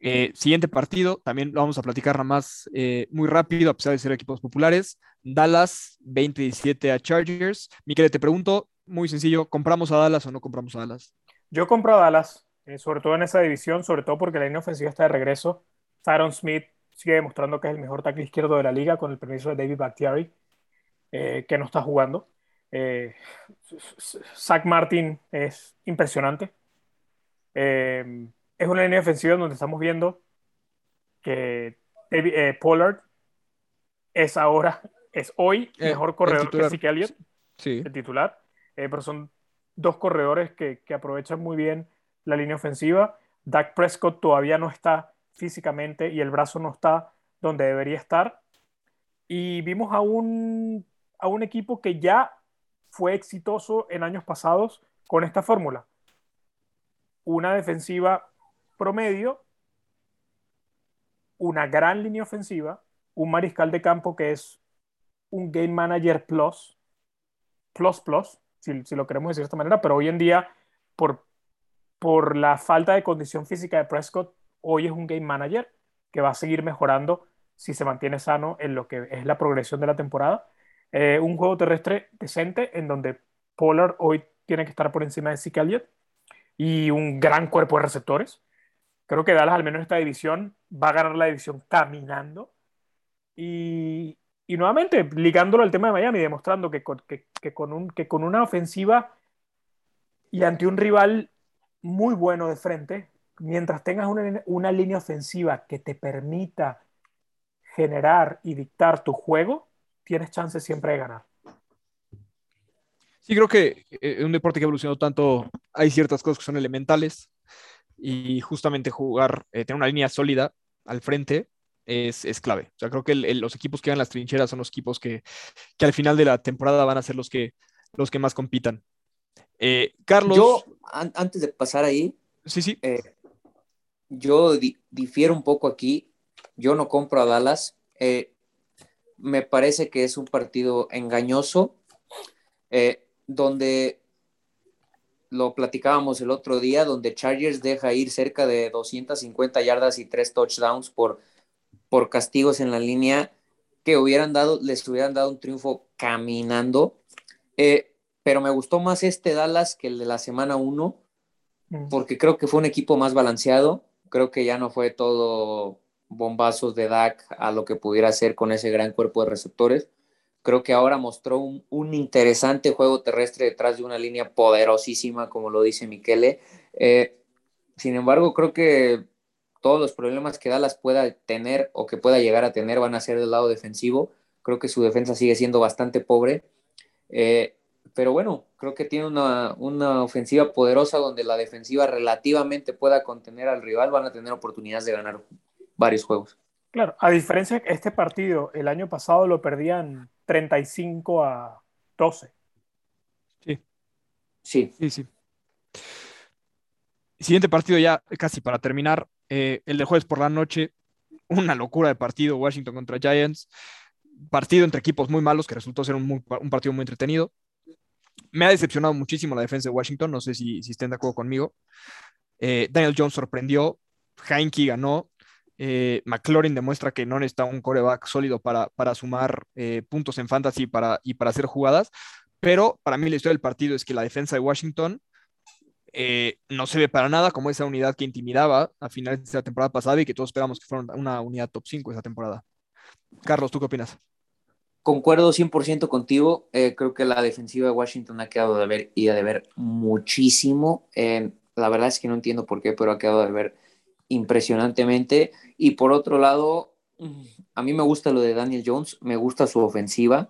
Speaker 1: Eh, siguiente partido, también lo vamos a platicar nada más muy rápido, a pesar de ser equipos populares. Dallas 27 a Chargers. Miquel, te pregunto, muy sencillo, ¿compramos a Dallas o no compramos a Dallas?
Speaker 3: Yo compro a Dallas, sobre todo en esa división, sobre todo porque la línea ofensiva está de regreso. Tyron Smith sigue demostrando que es el mejor tackle izquierdo de la liga con el permiso de David Bakhtiari, eh, que no está jugando. Eh, Zach Martin es impresionante. Eh, es una línea ofensiva donde estamos viendo que David, Pollard es ahora, es hoy mejor corredor que Zeke Elliott,
Speaker 1: sí.
Speaker 3: el titular, pero son dos corredores que, que aprovechan muy bien la línea ofensiva. Dak Prescott todavía no está físicamente y el brazo no está donde debería estar. Y vimos a un, a un equipo que ya fue exitoso en años pasados con esta fórmula. Una defensiva promedio, una gran línea ofensiva, un mariscal de campo que es un game manager plus, plus plus, si, si lo queremos decir de esta manera, pero hoy en día, por, por la falta de condición física de Prescott, hoy es un game manager que va a seguir mejorando si se mantiene sano en lo que es la progresión de la temporada. Eh, un juego terrestre decente en donde Pollard hoy tiene que estar por encima de Zeke Elliott y un gran cuerpo de receptores. Creo que Dallas, al menos en esta división, va a ganar la división caminando. Y, y nuevamente, ligándolo al tema de Miami, demostrando que que, con un, que con una ofensiva y ante un rival muy bueno de frente, mientras tengas una, línea ofensiva que te permita generar y dictar tu juego, tienes chance siempre de ganar.
Speaker 1: Sí, creo que en un deporte que ha evolucionado tanto, hay ciertas cosas que son elementales y justamente jugar, eh, tener una línea sólida al frente es, clave. O sea, creo que los equipos que van las trincheras son los equipos que, al final de la temporada van a ser los que, los que más compitan. Eh, Carlos.
Speaker 2: Yo, antes de pasar ahí,
Speaker 1: sí, sí.
Speaker 2: Eh, yo difiero un poco aquí. Yo no compro a Dallas. Eh, me parece que es un partido engañoso, eh, donde lo platicábamos el otro día, donde Chargers deja ir cerca de 250 yardas y tres touchdowns por, por castigos en la línea que hubieran dado, les hubieran dado un triunfo caminando. Eh, pero me gustó más este Dallas que el de la semana 1, mm. porque creo que fue un equipo más balanceado creo que ya no fue todo bombazos de DAC a lo que pudiera hacer con ese gran cuerpo de receptores. Creo que ahora mostró un, interesante juego terrestre detrás de una línea poderosísima, como lo dice Miquele. Eh, sin embargo, creo que todos los problemas que Dallas pueda tener o que pueda llegar a tener van a ser del lado defensivo. Creo que su defensa sigue siendo bastante pobre. Eh, pero bueno, creo que tiene una, ofensiva poderosa donde la defensiva relativamente pueda contener al rival, van a tener oportunidades de ganar varios juegos.
Speaker 3: Claro, a diferencia de este partido, el año pasado lo perdían 35 a 12.
Speaker 1: Sí.
Speaker 2: Sí.
Speaker 1: Sí, sí. Siguiente partido ya casi para terminar, eh, el de jueves por la noche, una locura de partido, Washington contra Giants, partido entre equipos muy malos que resultó ser un partido muy entretenido me ha decepcionado muchísimo la defensa de Washington, no sé si, si estén de acuerdo conmigo. Eh, Daniel Jones sorprendió, Heinke ganó, eh, McLaurin demuestra que no necesita un coreback sólido para, para sumar eh, puntos en fantasy para, y para hacer jugadas, pero para mí la historia del partido es que la defensa de Washington no se ve para nada como esa unidad que intimidaba a finales de la temporada pasada y que todos esperamos que fuera una unidad top 5 esa temporada. Carlos, ¿tú qué opinas?
Speaker 2: Concuerdo 100% contigo. Eh, creo que la defensiva de Washington ha quedado de ver y de ver muchísimo. Eh, la verdad es que no entiendo por qué, pero ha quedado de ver impresionantemente. Y por otro lado, a mí me gusta lo de Daniel Jones, me gusta su ofensiva.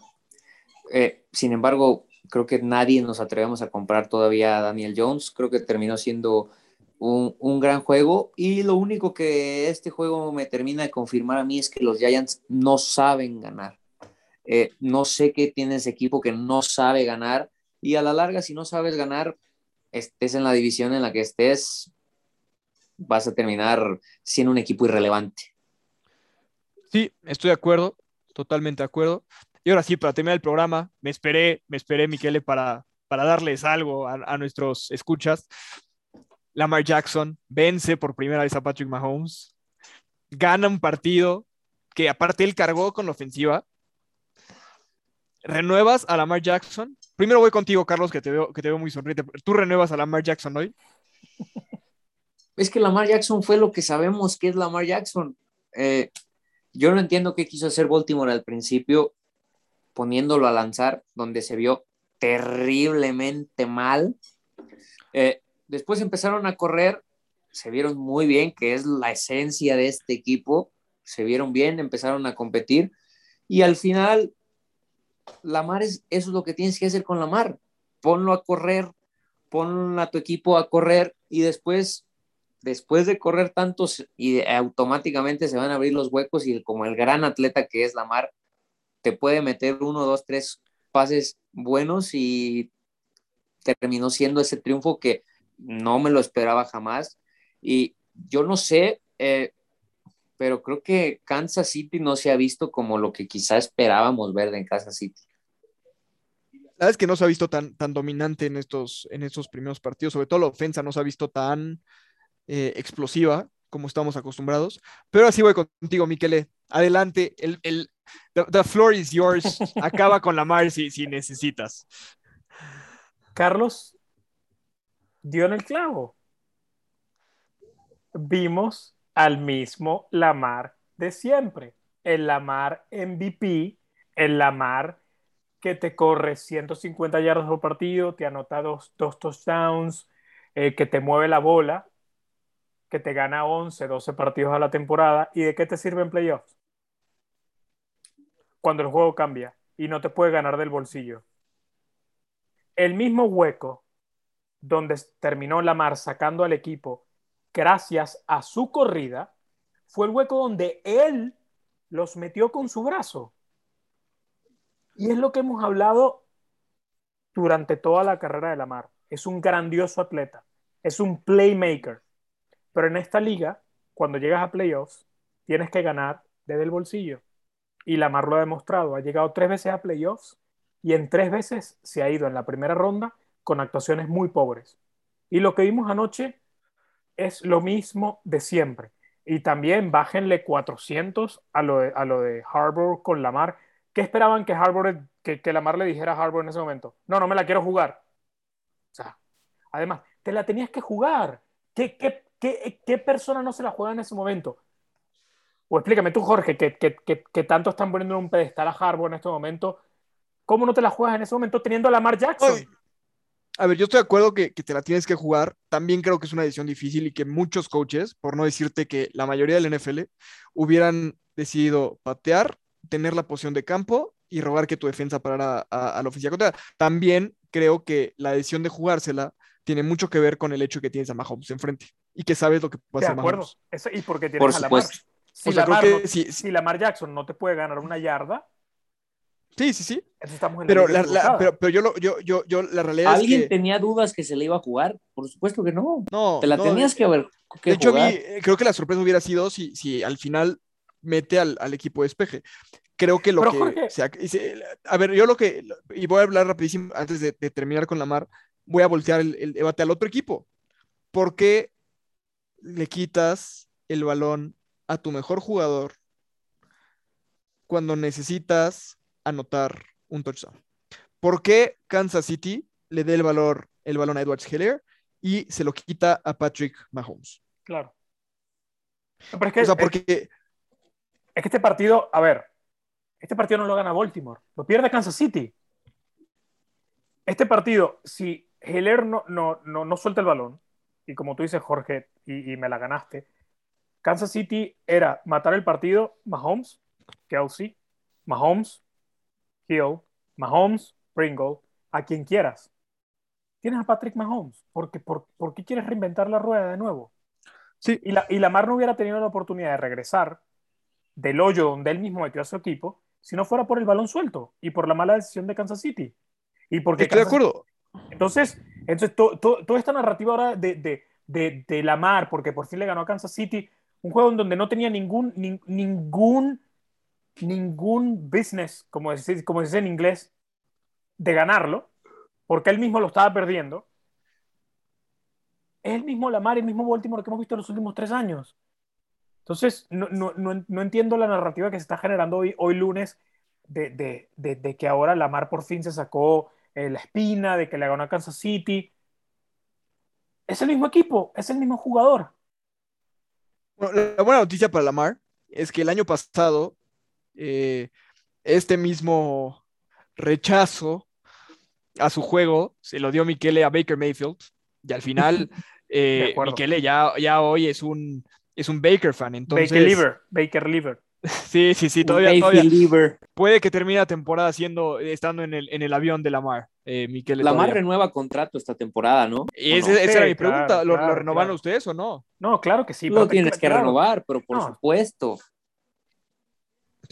Speaker 2: Eh, sin embargo, creo que nadie nos atrevemos a comprar todavía a Daniel Jones. Creo que terminó siendo un, un, gran juego. Y lo único que este juego me termina de confirmar a mí es que los Giants no saben ganar. Eh, no sé qué tiene ese equipo que no sabe ganar y a la larga si no sabes ganar, estés en la división en la que estés, vas a terminar siendo un equipo irrelevante.
Speaker 1: Sí, estoy de acuerdo, totalmente de acuerdo. Y ahora sí, para terminar el programa, me esperé, me esperé, Miquele, para, para darles algo a, a nuestros escuchas. Lamar Jackson vence por primera vez a Patrick Mahomes, gana un partido que aparte él cargó con la ofensiva. ¿Renuevas a Lamar Jackson? Primero voy contigo, Carlos, que te veo, que te veo muy sonriente. ¿Tú renuevas a Lamar Jackson hoy?
Speaker 2: Es que Lamar Jackson fue lo que sabemos que es Lamar Jackson. Eh, yo no entiendo qué quiso hacer Baltimore al principio, poniéndolo a lanzar, donde se vio terriblemente mal. Eh, después empezaron a correr, se vieron muy bien, que es la esencia de este equipo, se vieron bien, empezaron a competir y al final, Lamar es, eso es lo que tienes que hacer con Lamar, ponlo a correr, pon a tu equipo a correr y después, después de correr tantos y automáticamente se van a abrir los huecos y como el gran atleta que es Lamar, te puede meter uno, dos, tres pases buenos y terminó siendo ese triunfo que no me lo esperaba jamás. Y yo no sé, eh, pero creo que Kansas City no se ha visto como lo que quizá esperábamos ver en Kansas City.
Speaker 1: La es que no se ha visto tan, tan dominante en estos, en estos primeros partidos, sobre todo la ofensa no se ha visto tan eh, explosiva como estamos acostumbrados. Pero así voy contigo, Miquele. Adelante, el, el the, floor is yours. Acaba con la mar si, si necesitas.
Speaker 3: Carlos, dio en el clavo. Vimos al mismo Lamar de siempre, el Lamar MVP, el Lamar que te corre 150 yardas por partido, te anota dos, touchdowns, eh, que te mueve la bola, que te gana 11, 12 partidos a la temporada. ¿Y de qué te sirve en playoffs? Cuando el juego cambia y no te puede ganar del bolsillo. El mismo hueco donde terminó Lamar sacando al equipo gracias a su corrida, fue el hueco donde él los metió con su brazo. Y es lo que hemos hablado durante toda la carrera de Lamar. Es un grandioso atleta, es un playmaker. Pero en esta liga, cuando llegas a playoffs, tienes que ganar desde el bolsillo. Y Lamar lo ha demostrado. Ha llegado tres veces a playoffs y en tres veces se ha ido en la primera ronda con actuaciones muy pobres. Y lo que vimos anoche es lo mismo de siempre. Y también bájenle 400 a lo de, a lo de Harbour con Lamar. ¿Qué esperaban que Harbour, que, que Lamar le dijera a Harbour en ese momento? No, no me la quiero jugar. O sea, además, te la tenías que jugar. ¿Qué, qué, qué, qué persona no se la juega en ese momento? O explícame tú, Jorge, que, que, que, tanto están poniendo en un pedestal a Harbour en este momento. ¿Cómo no te la juegas en ese momento teniendo a Lamar Jackson?
Speaker 1: A ver, yo estoy de acuerdo que, te la tienes que jugar. También creo que es una decisión difícil y que muchos coaches, por no decirte que la mayoría del NFL, hubieran decidido patear, tener la posición de campo y robar que tu defensa parara a, la oficina contra. También creo que la decisión de jugársela tiene mucho que ver con el hecho de que tienes a Mahomes enfrente y que sabes lo que puede hacer Mahomes.
Speaker 3: y porque tienes a Lamar. Si, Lamar, si Lamar Jackson no te puede ganar una yarda,
Speaker 1: Sí, sí, sí. pero, pero, yo, yo, yo, yo, la realidad
Speaker 2: ¿Alguien
Speaker 1: es que...
Speaker 2: tenía dudas que se le iba a jugar? Por supuesto que no. No. Te la tenías que haber.
Speaker 1: de hecho, creo que la sorpresa hubiera sido si, si al final mete al, al equipo de despeje. Creo que lo que. a ver, yo lo que. Y voy a hablar rapidísimo antes de, terminar con la mar. Voy a voltear el, el debate al otro equipo. ¿Por qué le quitas el balón a tu mejor jugador cuando necesitas anotar un touchdown. ¿Por qué Kansas City le dé el valor, el balón a Edwards Heller y se lo quita a Patrick Mahomes?
Speaker 3: Claro. es que, o sea, porque... es, que este partido, a ver, este partido no lo gana Baltimore, lo pierde Kansas City. Este partido, si Heller no, no, no, suelta el balón, y como tú dices, Jorge, y, y, me la ganaste, Kansas City era matar el partido, Mahomes, Kelsey, Mahomes, Hill, Mahomes, Pringle, a quien quieras. Tienes a Patrick Mahomes. Porque, por, por, qué quieres reinventar la rueda de nuevo?
Speaker 1: Sí.
Speaker 3: Y, la, y Lamar no hubiera tenido la oportunidad de regresar del hoyo donde él mismo metió a su equipo si no fuera por el balón suelto y por la mala decisión de Kansas City. Y porque
Speaker 1: Estoy de acuerdo.
Speaker 3: Entonces, entonces toda esta narrativa ahora de, de, de, de, Lamar, porque por fin le ganó a Kansas City, un juego en donde no tenía ningún, ningún ningún business, como dice, como dice en inglés, de ganarlo, porque él mismo lo estaba perdiendo. Es el mismo Lamar, el mismo Baltimore que hemos visto en los últimos tres años. Entonces, no, no, no, entiendo la narrativa que se está generando hoy, hoy lunes de, de, de, que ahora Lamar por fin se sacó eh, la espina, de que le ganó a Kansas City. Es el mismo equipo, es el mismo jugador.
Speaker 1: La buena noticia para Lamar es que el año pasado eh, este mismo rechazo a su juego se lo dio Michele a Baker Mayfield y al final eh, Michele ya, ya hoy es un, es un Baker fan. Entonces,
Speaker 3: Baker Liver, Baker Liver.
Speaker 1: Sí, sí, sí, todavía, todavía puede que termine la temporada siendo, estando en el, en el avión de Lamar. Eh, Miquel
Speaker 2: Lamar renueva contrato esta temporada, ¿no?
Speaker 1: Y esa, era mi pregunta, ¿lo, renovaron ustedes o no?
Speaker 3: No, claro que sí.
Speaker 2: Lo tienes que renovar, pero por supuesto.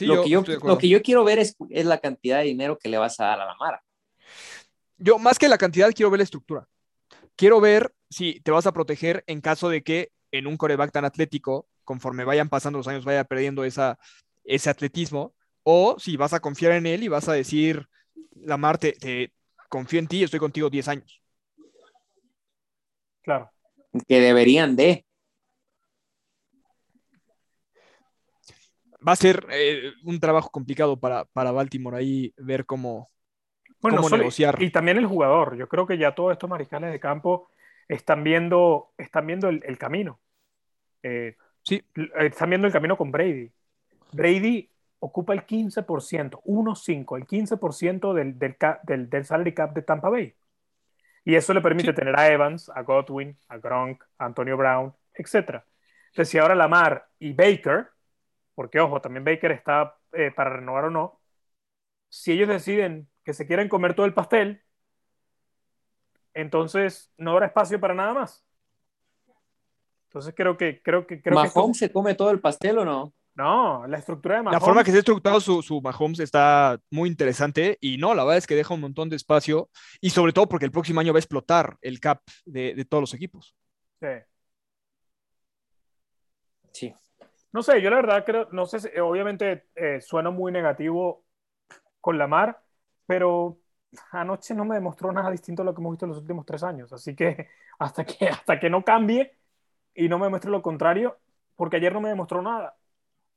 Speaker 2: Lo, que yo, lo, que yo, quiero ver es, es, la cantidad de dinero que le vas a dar a Lamar.
Speaker 1: Yo, más que la cantidad, quiero ver la estructura. Quiero ver si te vas a proteger en caso de que en un coreback tan atlético conforme vayan pasando los años vaya perdiendo esa, ese atletismo, o si vas a confiar en él y vas a decir, Lamar, te, te confío en ti y estoy contigo 10 años.
Speaker 3: Claro.
Speaker 2: Que deberían de.
Speaker 1: Va a ser eh, un trabajo complicado para, para, Baltimore ahí ver cómo,
Speaker 3: bueno, negociar. Y también el jugador. Yo creo que ya todos estos mariscales de campo están viendo, están viendo el, el camino. Eh,
Speaker 1: Sí.
Speaker 3: Están viendo el camino con Brady. Brady ocupa el 15%, 1-5, el 15% del, del, del, del, salary cap de Tampa Bay. Y eso le permite sí. tener a Evans, a Godwin, a Gronk, a Antonio Brown, etc. Entonces, si ahora Lamar y Baker, porque ojo, también Baker está eh, para renovar o no, si ellos deciden que se quieren comer todo el pastel, entonces no habrá espacio para nada más. Entonces creo que creo que creo
Speaker 2: Mahomes que se come todo el pastel o no?
Speaker 3: No, la estructura de Mahomes.
Speaker 1: La forma que se ha estructurado su, su, Mahomes está muy interesante y no, la verdad es que deja un montón de espacio y sobre todo porque el próximo año va a explotar el cap de, de todos los equipos.
Speaker 3: Sí.
Speaker 2: Sí.
Speaker 3: No sé, yo la verdad creo, no sé, obviamente eh, suena muy negativo con Lamar, pero anoche no me demostró nada distinto a lo que hemos visto en los últimos tres años. Así que hasta que, hasta que no cambie, y no me demuestre lo contrario, porque ayer no me demostró nada.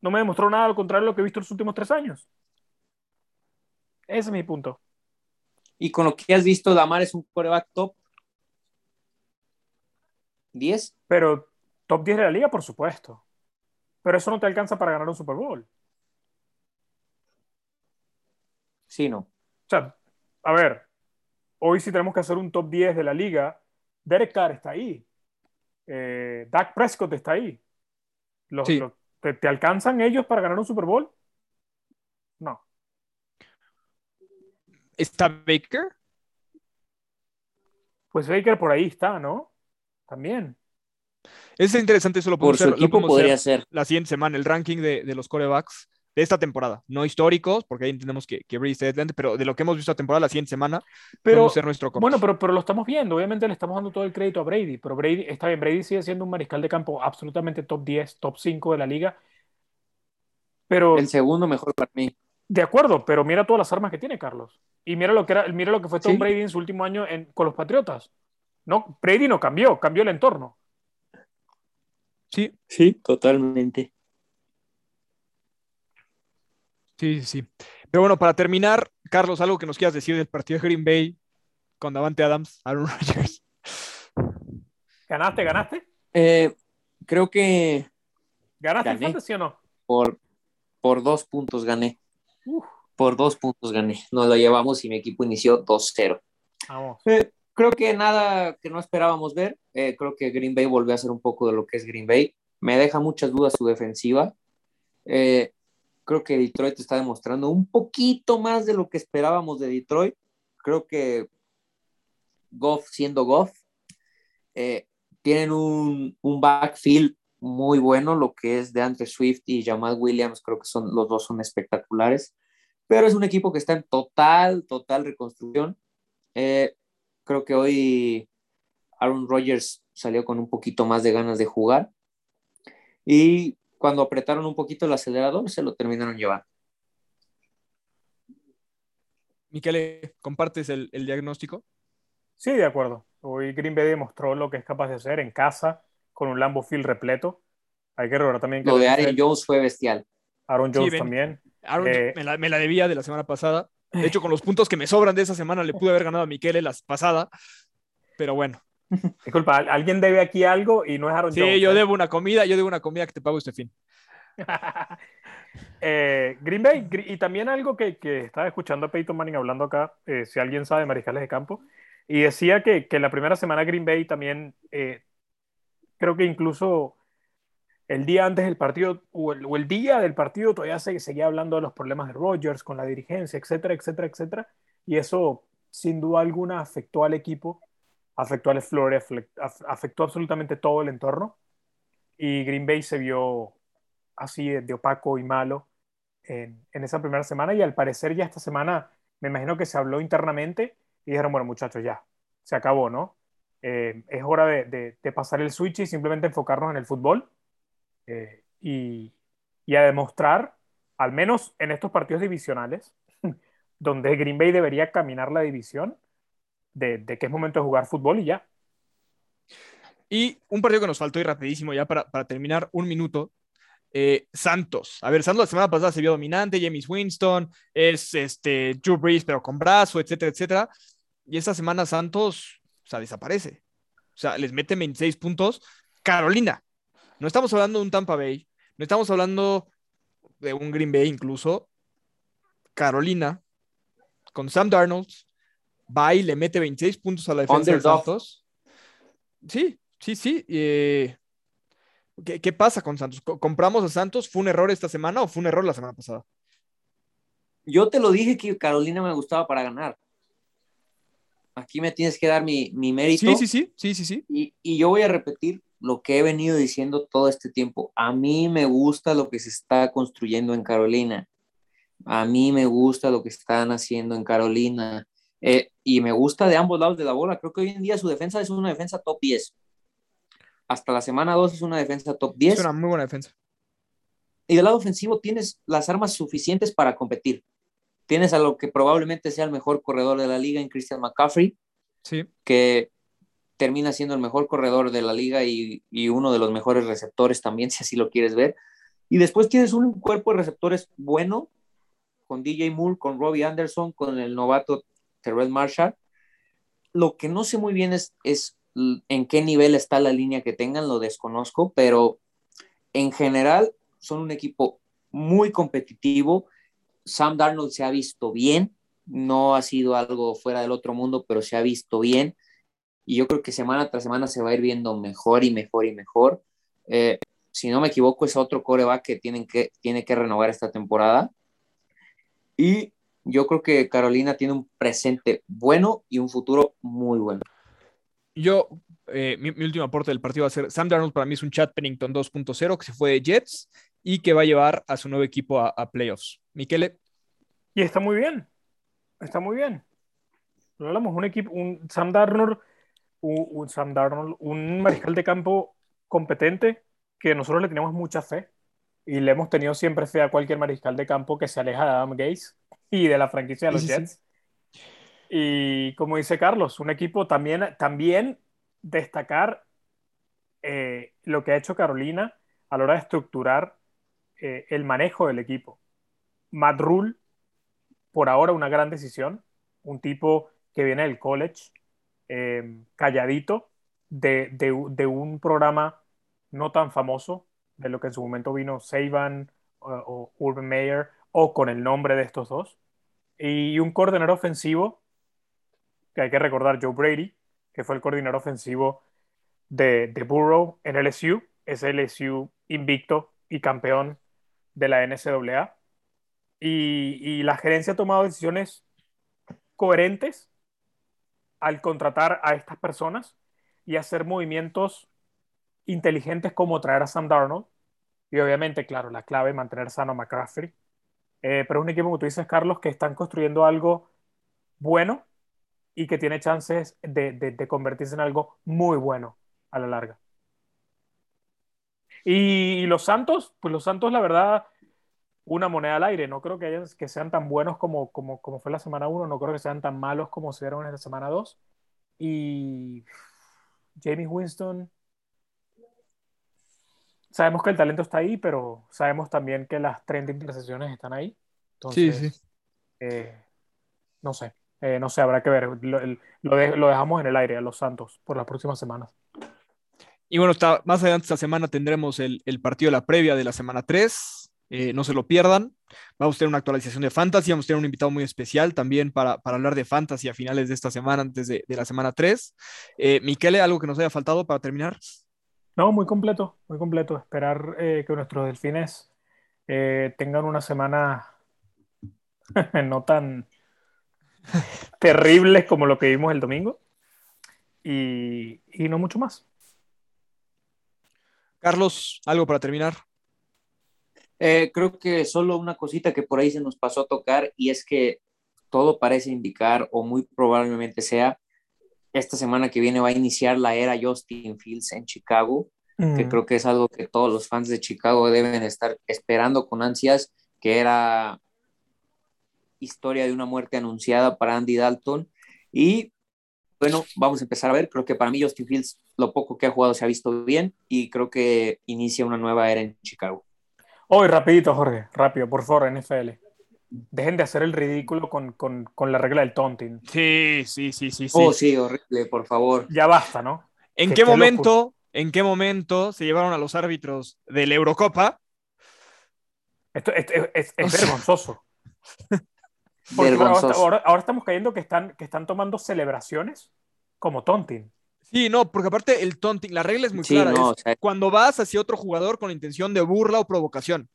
Speaker 3: No me demostró nada al contrario de lo que he visto en los últimos tres años. Ese es mi punto.
Speaker 2: Y con lo que has visto, Damar es un coreback top 10.
Speaker 3: Pero top 10 de la liga, por supuesto. Pero eso no te alcanza para ganar un Super Bowl.
Speaker 2: Sí, no.
Speaker 3: O sea, a ver, hoy sí tenemos que hacer un top 10 de la liga. Derek Carr está ahí eh, Dak Prescott está ahí. Los,
Speaker 1: sí.
Speaker 3: los, ¿te, ¿te, alcanzan ellos para ganar un Super Bowl? No.
Speaker 1: ¿Está Baker?
Speaker 3: Pues Baker por ahí está, ¿no? También.
Speaker 1: Es interesante, eso lo
Speaker 2: podemos
Speaker 1: por
Speaker 2: su equipo podría ser
Speaker 1: la siguiente semana, el ranking de, de los corebacks de esta temporada, no históricos, porque ahí entendemos que, que Brady está adelante, pero de lo que hemos visto la temporada, la siguiente semana,
Speaker 3: pero,
Speaker 1: ser nuestro
Speaker 3: coach. Bueno, pero, pero lo estamos viendo, obviamente le estamos dando todo el crédito a Brady, pero Brady, está bien, Brady sigue siendo un mariscal de campo absolutamente top 10, top 5 de la liga, pero...
Speaker 2: El segundo mejor para mí.
Speaker 3: De acuerdo, pero mira todas las armas que tiene Carlos, y mira lo que, era, mira lo que fue Tom ¿Sí? Brady en su último año en, con los Patriotas. No, Brady no cambió, cambió el entorno.
Speaker 1: Sí,
Speaker 2: sí, totalmente.
Speaker 1: Sí, sí. Pero bueno, para terminar, Carlos, algo que nos quieras decir del partido de Green Bay con Davante Adams, Aaron Rodgers.
Speaker 3: ¿Ganaste, ganaste?
Speaker 2: Eh, creo que.
Speaker 3: ¿Ganaste gané. fantasy o no?
Speaker 2: Por, por dos puntos gané. Uf. Por dos puntos gané. Nos lo llevamos y mi equipo inició 2-0.
Speaker 3: Vamos.
Speaker 2: Eh, creo que nada que no esperábamos ver. Eh, creo que Green Bay volvió a ser un poco de lo que es Green Bay. Me deja muchas dudas su defensiva. Eh, creo que Detroit está demostrando un poquito más de lo que esperábamos de Detroit. Creo que Goff siendo Goff, eh, tienen un, un, backfield muy bueno, lo que es de Andre Swift y Jamal Williams, creo que son, los dos son espectaculares, pero es un equipo que está en total, total reconstrucción. Eh, creo que hoy Aaron Rodgers salió con un poquito más de ganas de jugar y cuando apretaron un poquito el acelerador, se lo terminaron llevando.
Speaker 1: Miquel, ¿compartes el, el diagnóstico?
Speaker 3: Sí, de acuerdo. Hoy Green Bay demostró lo que es capaz de hacer en casa con un Lambo Field repleto. Hay que recordar también que
Speaker 2: Lo de Aaron Jones fue bestial.
Speaker 3: Aaron Jones también.
Speaker 1: Aaron,
Speaker 3: Eh,
Speaker 1: me, la, me la debía de la semana pasada. De hecho, con los puntos que me sobran de esa semana, le pude haber ganado a Miquel la pasada. Pero bueno.
Speaker 3: Disculpa, ¿al- alguien debe aquí algo y no es Aaron
Speaker 1: Sí,
Speaker 3: Jones.
Speaker 1: yo
Speaker 3: ¿eh?
Speaker 1: debo una comida, yo debo una comida que te pago este fin.
Speaker 3: Eh, Green Bay, y también algo que, que estaba escuchando a Peyton Manning hablando acá, eh, si alguien sabe, mariscales de campo, y decía que, que la primera semana Green Bay también, eh, creo que incluso el día antes del partido, o el, día del partido, todavía se seguía hablando de los problemas de Rodgers con la dirigencia, etcétera, etcétera, etcétera, y eso sin duda alguna afectó al equipo, afectó al Flores, afectó absolutamente todo el entorno, y Green Bay se vio así de, opaco y malo en, esa primera semana. Y al parecer ya esta semana me imagino que se habló internamente y dijeron, bueno muchachos, ya, se acabó, ¿no? Eh, es hora de, de, pasar el switch y simplemente enfocarnos en el fútbol eh, y, y, a demostrar, al menos en estos partidos divisionales, donde Green Bay debería caminar la división, de, de que es momento de jugar fútbol y ya.
Speaker 1: Y un partido que nos faltó y rapidísimo ya para, para terminar, un minuto, eh, Santos. A ver, Santos la semana pasada se vio dominante, James Winston, es este Drew Brees, pero con brazo, etcétera, etcétera. Y esta semana Santos, o sea, desaparece. O sea, les mete 26 puntos. Carolina. No estamos hablando de un Tampa Bay, no estamos hablando de un Green Bay incluso. Carolina, con Sam Darnold, va y le mete 26 puntos a la defensa
Speaker 2: Underdog.
Speaker 1: de Santos. Sí, sí, sí. Eh, ¿Qué, ¿Qué, pasa con Santos? ¿Compramos a Santos? ¿Fue un error esta semana o fue un error la semana pasada?
Speaker 2: Yo te lo dije que Carolina me gustaba para ganar. Aquí me tienes que dar mi, mi mérito.
Speaker 1: Sí, sí, sí, sí, sí, sí.
Speaker 2: Y, y, yo voy a repetir lo que he venido diciendo todo este tiempo. A mí me gusta lo que se está construyendo en Carolina. A mí me gusta lo que están haciendo en Carolina. Eh, y me gusta de ambos lados de la bola. Creo que hoy en día su defensa es una defensa top 10 hasta la semana 2 es una defensa top 10.
Speaker 1: Es una muy buena defensa.
Speaker 2: Y del lado ofensivo tienes las armas suficientes para competir. Tienes a lo que probablemente sea el mejor corredor de la liga en Christian McCaffrey,
Speaker 1: sí.
Speaker 2: que termina siendo el mejor corredor de la liga y, uno de los mejores receptores también, si así lo quieres ver. Y después tienes un cuerpo de receptores bueno, con DJ Moore, con Robbie Anderson, con el novato Terrell Marshall. Lo que no sé muy bien es, es en qué nivel está la línea que tengan, lo desconozco, pero en general son un equipo muy competitivo. Sam Darnold se ha visto bien, no ha sido algo fuera del otro mundo, pero se ha visto bien. Y yo creo que semana tras semana se va a ir viendo mejor y mejor y mejor. Eh, si no me equivoco, es otro coreback que, tienen que tiene que renovar esta temporada. Y yo creo que Carolina tiene un presente bueno y un futuro muy bueno.
Speaker 1: Yo, eh, mi, mi, último aporte del partido va a ser Sam Darnold para mí es un Chad Pennington 2.0 que se fue de Jets y que va a llevar a su nuevo equipo a, a playoffs. Miquele.
Speaker 3: Y está muy bien, está muy bien. Lo hablamos, un equipo, un Sam Darnold, un, un Sam Darnold, un mariscal de campo competente que nosotros le tenemos mucha fe y le hemos tenido siempre fe a cualquier mariscal de campo que se aleja de Adam Gaze y de la franquicia de los
Speaker 1: Sí, sí, sí.
Speaker 3: Jets. Y como dice Carlos, un equipo también, también destacar eh, lo que ha hecho Carolina a la hora de estructurar eh, el manejo del equipo. Matt Rule, por ahora una gran decisión, un tipo que viene del college, eh, calladito, de, de, un programa no tan famoso, de lo que en su momento vino Saban o, o Urban Meyer, o con el nombre de estos dos, y un coordinador ofensivo que hay que recordar Joe Brady, que fue el coordinador ofensivo de, de Burrow en LSU, es LSU invicto y campeón de la NCAA. Y, y, la gerencia ha tomado decisiones coherentes al contratar a estas personas y hacer movimientos inteligentes como traer a Sam Darnold. Y obviamente, claro, la clave es mantener sano a McCaffrey. Eh, pero es un equipo, como tú dices, Carlos, que están construyendo algo bueno y que tiene chances de, de, convertirse en algo muy bueno a la larga. Y, los Santos, pues los Santos, la verdad, una moneda al aire. No creo que, hayan, que sean tan buenos como, como, como fue la semana 1, no creo que sean tan malos como se vieron en la semana 2. Y Jamie Winston, sabemos que el talento está ahí, pero sabemos también que las 30 intercesiones están ahí. Entonces,
Speaker 1: Sí, sí.
Speaker 3: eh, no sé, eh, no sé, habrá que ver. Lo, lo de- lo dejamos en el aire a los Santos por las próximas semanas.
Speaker 1: Y bueno, está, más adelante esta semana tendremos el, el partido de la previa de la semana 3. Eh, no se lo pierdan. Vamos a tener una actualización de Fantasy. Vamos a tener un invitado muy especial también para, para hablar de Fantasy a finales de esta semana, antes de, de la semana 3. Eh, Miquele, ¿algo que nos haya faltado para terminar?
Speaker 3: No, muy completo, muy completo. Esperar eh, que nuestros delfines eh, tengan una semana no tan terribles como lo que vimos el domingo. Y, y no mucho más.
Speaker 1: Carlos, ¿algo para terminar?
Speaker 2: Eh, creo que solo una cosita que por ahí se nos pasó a tocar y es que todo parece indicar o muy probablemente sea esta semana que viene va a iniciar la era Justin Fields en Chicago, que
Speaker 3: Mm.
Speaker 2: creo que es algo que todos los fans de Chicago deben estar esperando con ansias, que era historia de una muerte anunciada para Andy Dalton y bueno, vamos a empezar a ver, creo que para mí Justin Fields lo poco que ha jugado se ha visto bien y creo que inicia una nueva era en Chicago.
Speaker 3: Hoy, rapidito, Jorge, rápido, por favor, NFL. Dejen de hacer el ridículo con, con- con la regla del taunting.
Speaker 1: Sí, sí, sí, sí.
Speaker 2: Oh, sí, horrible, por favor.
Speaker 3: Ya basta, ¿no?
Speaker 1: ¿En
Speaker 3: que-
Speaker 1: qué momento, en qué momento se llevaron a los árbitros de la Eurocopa?
Speaker 3: Esto, esto es, es- es
Speaker 1: O sea-
Speaker 3: vergonzoso. Porque ahora,
Speaker 2: Vergonzoso.
Speaker 3: ahora- ahora estamos cayendo que están, que están tomando celebraciones como taunting.
Speaker 1: Sí, no, porque aparte el taunting, la regla es muy
Speaker 2: Sí,
Speaker 1: clara.
Speaker 2: no,
Speaker 1: es
Speaker 2: o sea,
Speaker 1: cuando vas hacia otro jugador con la intención de burla o provocación.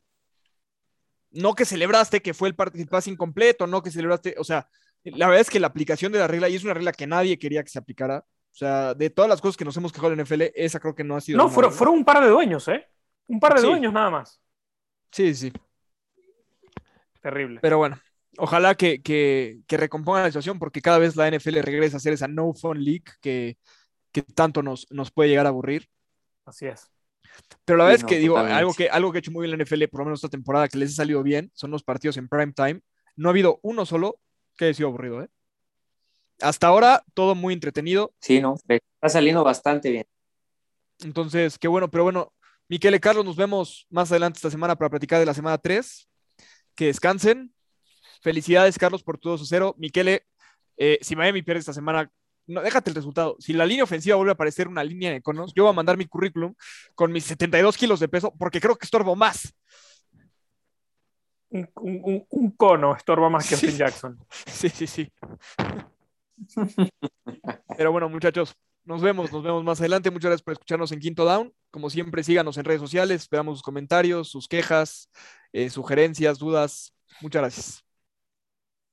Speaker 1: No que celebraste que fue el el pase incompleto, no que celebraste, o sea, la verdad es que la aplicación de la regla, y es una regla que nadie quería que se aplicara, o sea, de todas las cosas que nos hemos quejado en NFL, esa creo que no ha sido.
Speaker 3: No, fueron, un par de dueños, ¿eh? Un par de
Speaker 1: Sí.
Speaker 3: dueños nada más.
Speaker 1: Sí, sí.
Speaker 3: Terrible.
Speaker 1: Pero bueno, ojalá que, que, que recompongan la situación porque cada vez la NFL regresa a hacer esa no fun league que, que tanto nos, nos puede llegar a aburrir.
Speaker 3: Así es.
Speaker 1: Pero la
Speaker 2: Sí,
Speaker 1: verdad es
Speaker 2: no,
Speaker 1: que digo,
Speaker 2: totalmente.
Speaker 1: algo que, algo que ha hecho muy bien la NFL, por lo menos esta temporada, que les ha salido bien, son los partidos en prime time. No ha habido uno solo que haya sido aburrido, ¿eh? Hasta ahora, todo muy entretenido.
Speaker 2: sí, no, está saliendo bastante bien.
Speaker 1: Entonces, qué bueno, pero bueno, Miquel y Carlos, nos vemos más adelante esta semana para platicar de la semana 3. Que descansen. Felicidades, Carlos, por tu 2 0. Miquele, eh, si Miami pierde esta semana, no, déjate el resultado. Si la línea ofensiva vuelve a aparecer una línea de conos, yo voy a mandar mi currículum con mis 72 kilos de peso porque creo que estorbo más.
Speaker 3: Un, un- cono estorba más que
Speaker 1: Sí.
Speaker 3: Austin Jackson.
Speaker 1: Sí, sí, sí. Pero bueno, muchachos, nos vemos, nos vemos más adelante. Muchas gracias por escucharnos en Quinto Down. Como siempre, síganos en redes sociales. Esperamos sus comentarios, sus quejas, eh, sugerencias, dudas. Muchas gracias.